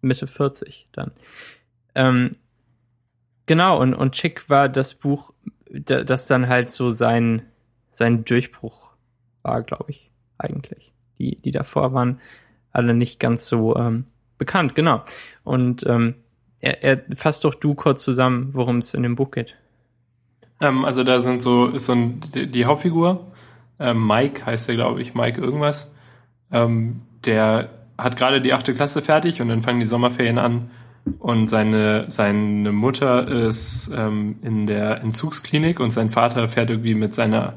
Mitte 40 dann. Ähm, genau, und, und Chick war das Buch, da- das dann halt so sein, sein Durchbruch war, glaube ich, eigentlich. Die, die davor waren alle nicht ganz so ähm, bekannt, genau. Und ähm, er, er fasst doch du kurz zusammen, worum es in dem Buch geht. Ähm, also da sind so, ist so ein, die, Hauptfigur, ähm, Mike heißt der, glaube ich, Mike irgendwas. Ähm, der hat gerade die achte Klasse fertig und dann fangen die Sommerferien an und seine, seine Mutter ist ähm, in der Entzugsklinik und sein Vater fährt irgendwie mit seiner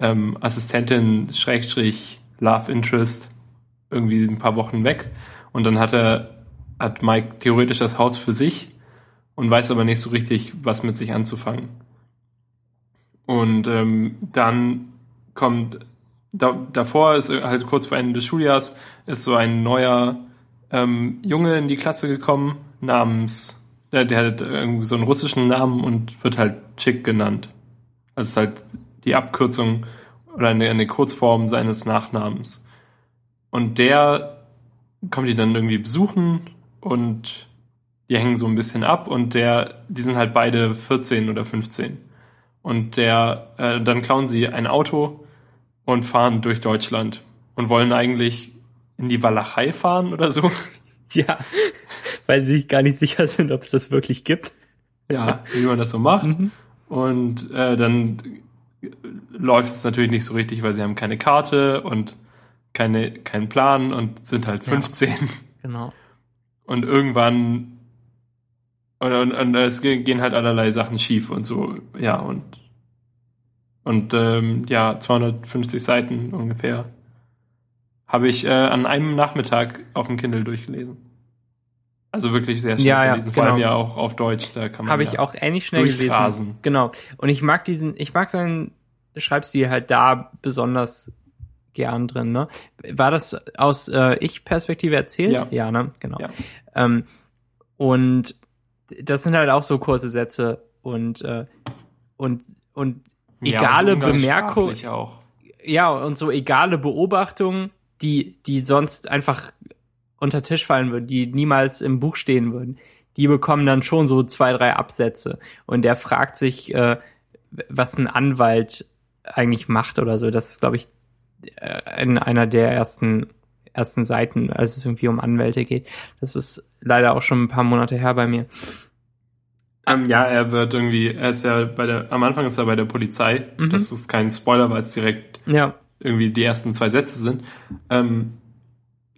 ähm, Assistentin Schrägstrich Love Interest irgendwie ein paar Wochen weg und dann hat er hat Mike theoretisch das Haus für sich und weiß aber nicht so richtig, was mit sich anzufangen. Und ähm, dann kommt da, davor ist halt kurz vor Ende des Schuljahres ist so ein neuer ähm, Junge in die Klasse gekommen namens der, der hat irgendwie so einen russischen Namen und wird halt Chick genannt. Das ist halt die Abkürzung oder eine, eine Kurzform seines Nachnamens. Und der kommt die dann irgendwie besuchen und die hängen so ein bisschen ab und der, die sind halt beide 14 oder 15. Und der, äh, dann klauen sie ein Auto und fahren durch Deutschland und wollen eigentlich in die Walachei fahren oder so. Ja, weil sie sich gar nicht sicher sind, ob es das wirklich gibt. Ja, wie man das so macht. Mhm. Und äh, dann läuft es natürlich nicht so richtig, weil sie haben keine Karte und keine, keinen Plan und sind halt 15. Ja, genau. Und irgendwann und, und, und es gehen halt allerlei Sachen schief und so, ja, und und ähm, ja, 250 Seiten ungefähr habe ich äh, an einem Nachmittag auf dem Kindle durchgelesen. Also wirklich sehr schnell ja, zu lesen, vor allem genau. ja auch auf Deutsch, da kann man Habe ja ich auch ähnlich schnell gelesen. Genau. Und ich mag diesen, ich mag seinen Schreibstil halt da besonders gern drin, ne? War das aus äh, Ich-Perspektive erzählt? Ja. ja, ne? Genau. Ja. Ähm, und das sind halt auch so kurze Sätze und äh, und und egale ja, Bemerkungen. Ja, und so egale Beobachtungen, die, die sonst einfach unter Tisch fallen würden, die niemals im Buch stehen würden. Die bekommen dann schon so zwei, drei Absätze. Und der fragt sich, äh, was ein Anwalt eigentlich macht oder so. Das ist, glaube ich, äh, in einer der ersten ersten Seiten, als es irgendwie um Anwälte geht. Das ist leider auch schon ein paar Monate her bei mir. Ähm, ja, er wird irgendwie, er ist ja bei der, am Anfang ist er bei der Polizei. Mhm. Das ist kein Spoiler, weil es direkt ja. irgendwie die ersten zwei Sätze sind. Ähm,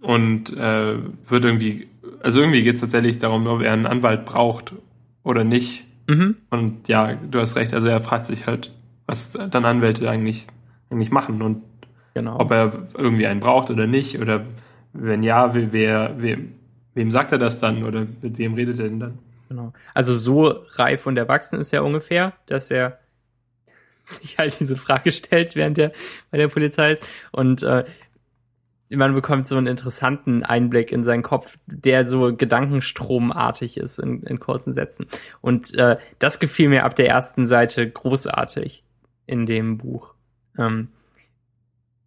und äh, wird irgendwie, also irgendwie geht es tatsächlich darum, ob er einen Anwalt braucht oder nicht. Mhm. Und ja, du hast recht, also er fragt sich halt, was dann Anwälte eigentlich, eigentlich machen und genau. ob er irgendwie einen braucht oder nicht. Oder wenn ja, wer, wem, wem sagt er das dann oder mit wem redet er denn dann? Genau. Also so reif und erwachsen ist er ungefähr, dass er sich halt diese Frage stellt, während er bei der Polizei ist. Und äh, man bekommt so einen interessanten Einblick in seinen Kopf, der so gedankenstromartig ist in, in kurzen Sätzen. Und äh, das gefiel mir ab der ersten Seite großartig in dem Buch. Ähm,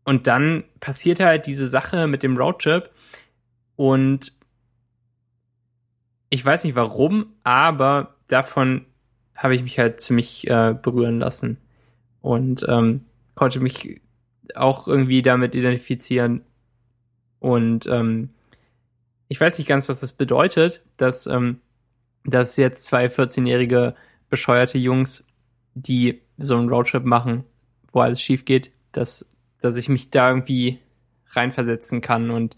und dann passiert halt diese Sache mit dem Roadtrip und ich weiß nicht warum, aber davon habe ich mich halt ziemlich äh, berühren lassen und ähm, konnte mich auch irgendwie damit identifizieren. Und ähm, ich weiß nicht ganz, was das bedeutet, dass, ähm, dass jetzt zwei 14-jährige bescheuerte Jungs, die so einen Roadtrip machen, wo alles schief geht, dass, dass ich mich da irgendwie reinversetzen kann und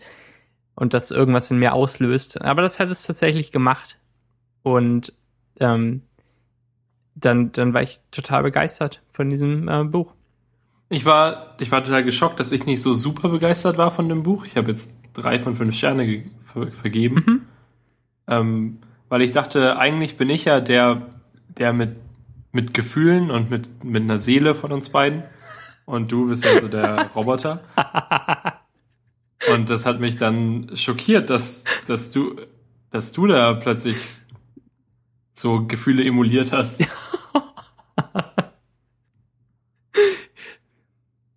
und das irgendwas in mir auslöst. Aber das hat es tatsächlich gemacht. Und ähm, dann, dann war ich total begeistert von diesem äh, Buch. Ich war, ich war total geschockt, dass ich nicht so super begeistert war von dem Buch. Ich habe jetzt drei von fünf Sterne ver vergeben. Mhm. Ähm, weil ich dachte, eigentlich bin ich ja der, der mit, mit Gefühlen und mit, mit einer Seele von uns beiden. Und du bist also der Roboter. Und das hat mich dann schockiert, dass, dass du, dass du da plötzlich so Gefühle emuliert hast. ja,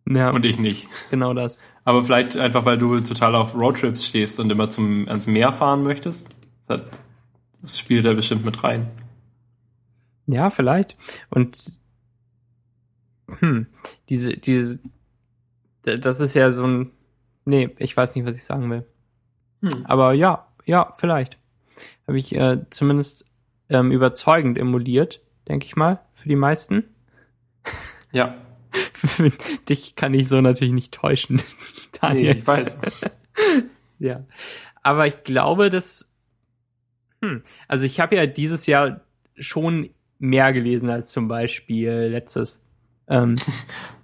und ich nicht. Genau das. Aber vielleicht einfach, weil du total auf Roadtrips stehst und immer zum, ans Meer fahren möchtest. Das, hat, das spielt da bestimmt mit rein. Ja, vielleicht. Und hm, diese, diese, das ist ja so ein Nee, ich weiß nicht, was ich sagen will. Hm. Aber ja, ja, vielleicht. Habe ich äh, zumindest ähm, überzeugend emuliert, denke ich mal, für die meisten. Ja. Dich kann ich so natürlich nicht täuschen, Daniel. Nee, ich weiß. ja. Aber ich glaube, dass. Hm, also ich habe ja dieses Jahr schon mehr gelesen als zum Beispiel letztes. Ähm,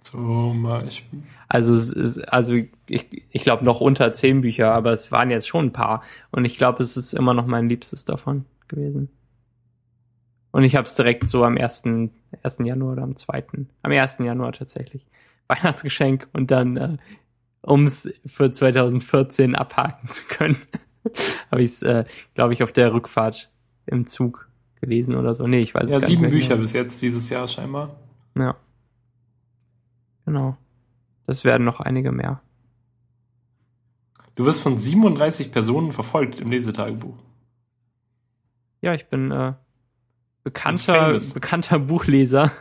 Zum Beispiel. also es ist, also ich, ich glaube noch unter zehn Bücher, aber es waren jetzt schon ein paar. Und ich glaube, es ist immer noch mein liebstes davon gewesen. Und ich habe es direkt so am 1. 1. Januar oder am 2. Am 1. Januar tatsächlich. Weihnachtsgeschenk und dann, äh, um es für 2014 abhaken zu können, habe ich es, äh, glaube ich, auf der Rückfahrt im Zug gelesen oder so. Nee, ich weiß Ja, es gar sieben nicht mehr Bücher genau. bis jetzt dieses Jahr scheinbar. Ja. Genau. Das werden noch einige mehr. Du wirst von 37 Personen verfolgt im Lesetagebuch. Ja, ich bin äh, bekannter, bekannter Buchleser.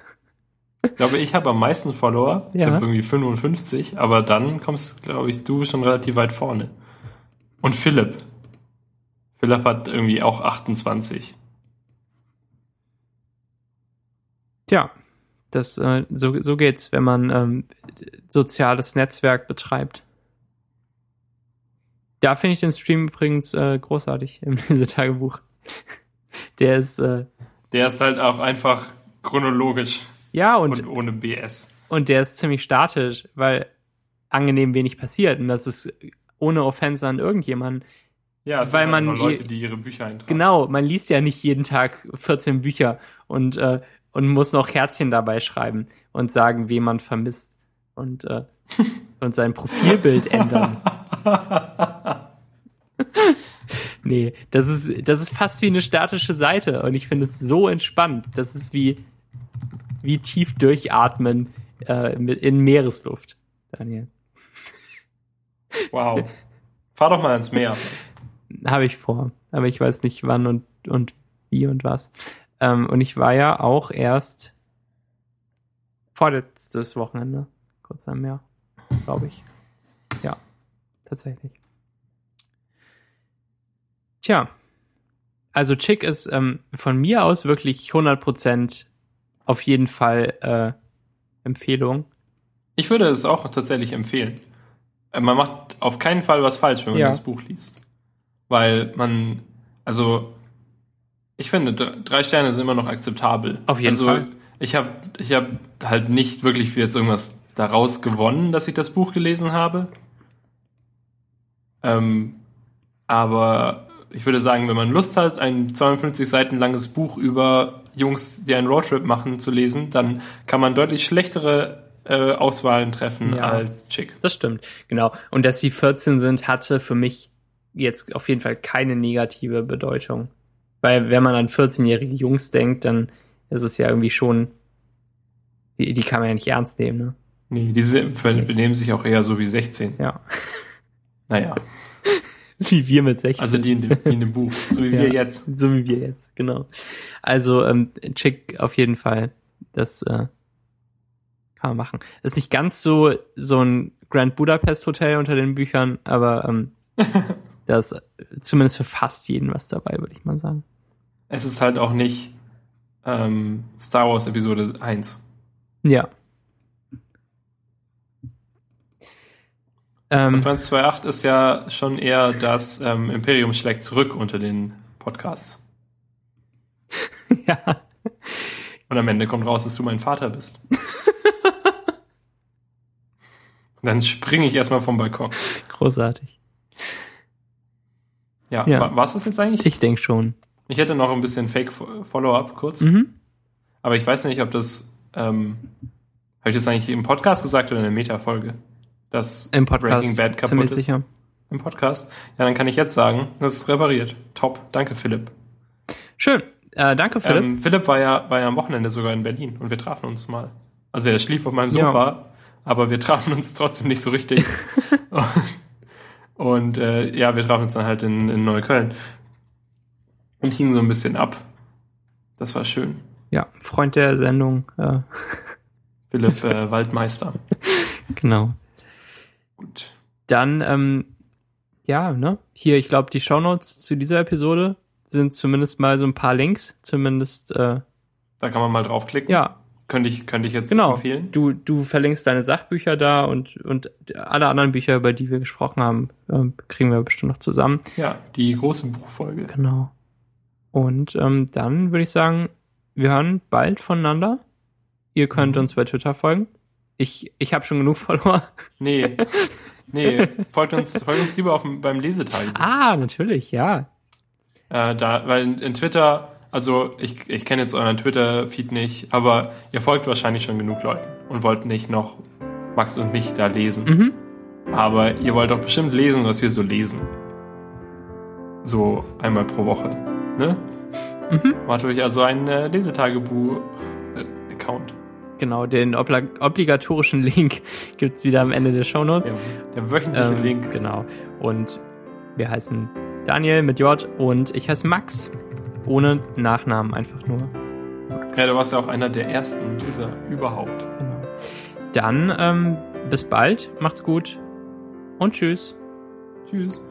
Ich glaube, ich habe am meisten Follower. Ich Ja. habe irgendwie 55, aber dann kommst, glaube ich, du schon relativ weit vorne. Und Philipp. Philipp hat irgendwie auch 28. Tja, das äh, so, so geht's, wenn man ähm, soziales Netzwerk betreibt. Da finde ich den Stream übrigens äh, großartig im Lesetagebuch. Der ist äh, Der ist halt auch einfach chronologisch ja und, und ohne BS. und der ist ziemlich statisch, weil angenehm wenig passiert und das ist ohne Offense an irgendjemanden. Ja, es Weil sind man Leute, die ihre Bücher eintragen. Genau, man liest ja nicht jeden Tag 14 Bücher und äh, und muss noch Herzchen dabei schreiben und sagen, wen man vermisst und äh, und sein Profilbild ändern. nee, das ist das ist fast wie eine statische Seite und ich finde es so entspannt. Das ist wie wie tief durchatmen äh, in Meeresluft, Daniel. Wow. Fahr doch mal ans Meer. Habe ich vor, aber ich weiß nicht wann und, und wie und was. Ähm, und ich war ja auch erst vorletztes Wochenende kurz am Meer, glaube ich. Ja, tatsächlich. Tja, also Chick ist ähm, von mir aus wirklich 100% auf jeden Fall äh, Empfehlung. Ich würde es auch tatsächlich empfehlen. Äh, Man macht auf keinen Fall was falsch, wenn man Ja. das Buch liest. Weil man, also, ich finde, dr- drei Sterne sind immer noch akzeptabel. Auf jeden also, Fall. Ich habe ich hab halt nicht wirklich jetzt irgendwas daraus gewonnen, dass ich das Buch gelesen habe. Ähm, aber ich würde sagen, wenn man Lust hat, ein 52 Seiten langes Buch über Jungs, die einen Roadtrip machen, zu lesen, dann kann man deutlich schlechtere äh, Auswahlen treffen Ja. als Chick. Das stimmt, genau. Und dass sie 14 sind, hatte für mich jetzt auf jeden Fall keine negative Bedeutung. Weil wenn man an 14-jährige Jungs denkt, dann ist es ja irgendwie schon, die, die kann man ja nicht ernst nehmen, ne? Nee, diese benehmen sich auch eher so wie 16. Ja. Naja, Wie wir mit 16. also die in dem, die in dem Buch, so wie Ja. wir jetzt. So wie wir jetzt, genau. Also, ähm, Chick auf jeden Fall. Das äh, kann man machen. Ist nicht ganz so so ein Grand Budapest Hotel unter den Büchern, aber ähm, da ist zumindest für fast jeden was dabei, würde ich mal sagen. Es ist halt auch nicht ähm, Star Wars Episode 1. Ja. Ähm, Advance 2.8 ist ja schon eher das ähm, Imperium schlägt zurück unter den Podcasts. ja. Und am Ende kommt raus, dass du mein Vater bist. Dann springe ich erstmal vom Balkon. Großartig. Ja, Ja. War, war's das jetzt eigentlich? Ich denke schon. Ich hätte noch ein bisschen Fake-Follow-up kurz. Mhm. Aber ich weiß nicht, ob das. Ähm, Habe ich das eigentlich im Podcast gesagt oder in der Meta-Folge? Dass Im Podcast. Breaking Bad kaputt ziemlich ist? sicher. Im Podcast? Ja, dann kann ich jetzt sagen, das ist repariert. Top. Danke, Philipp. Schön. Äh, danke, Philipp. Philipp, ähm, Philipp war, ja, war ja am Wochenende sogar in Berlin und wir trafen uns mal. Also er schlief auf meinem Ja. Sofa, aber wir trafen uns trotzdem nicht so richtig. und und äh, ja, wir trafen uns dann halt in, in Neukölln und hingen so ein bisschen ab. Das war schön. ja, Freund der Sendung. Äh, Philipp äh, Waldmeister. genau. Gut. Dann, ähm, ja, ne? Hier, ich glaube, die Shownotes zu dieser Episode sind zumindest mal so ein paar Links, zumindest, äh, Da kann man mal draufklicken. ja, Könnte ich, könnte ich jetzt genau. empfehlen. Du, du verlinkst deine Sachbücher da und, und alle anderen Bücher, über die wir gesprochen haben, ähm, kriegen wir bestimmt noch zusammen. Ja, die große Buchfolge. Genau. Und ähm, dann würde ich sagen, wir hören bald voneinander. Ihr könnt uns bei Twitter folgen. Ich, ich habe schon genug Follower. Nee. Nee, folgt uns, folgt uns lieber auf, beim Lesetag. Ah, natürlich, ja. Äh, da, weil in, in Twitter, also ich, ich kenne jetzt euren Twitter-Feed nicht, aber ihr folgt wahrscheinlich schon genug Leuten und wollt nicht noch Max und mich da lesen. Mhm. Aber ihr wollt doch bestimmt lesen, was wir so lesen. So einmal pro Woche. Ne? Mhm. Macht euch also einen äh, Lesetagebuch-Account. Genau, den obligatorischen Link gibt's wieder am Ende der Shownotes. Der, der wöchentliche Ähm, Link. Genau. Und wir heißen Daniel mit J und ich heiße Max. Ohne Nachnamen, einfach nur Max. Ja, du warst ja auch einer der ersten User überhaupt. Genau. Dann ähm, bis bald, macht's gut und tschüss. Tschüss.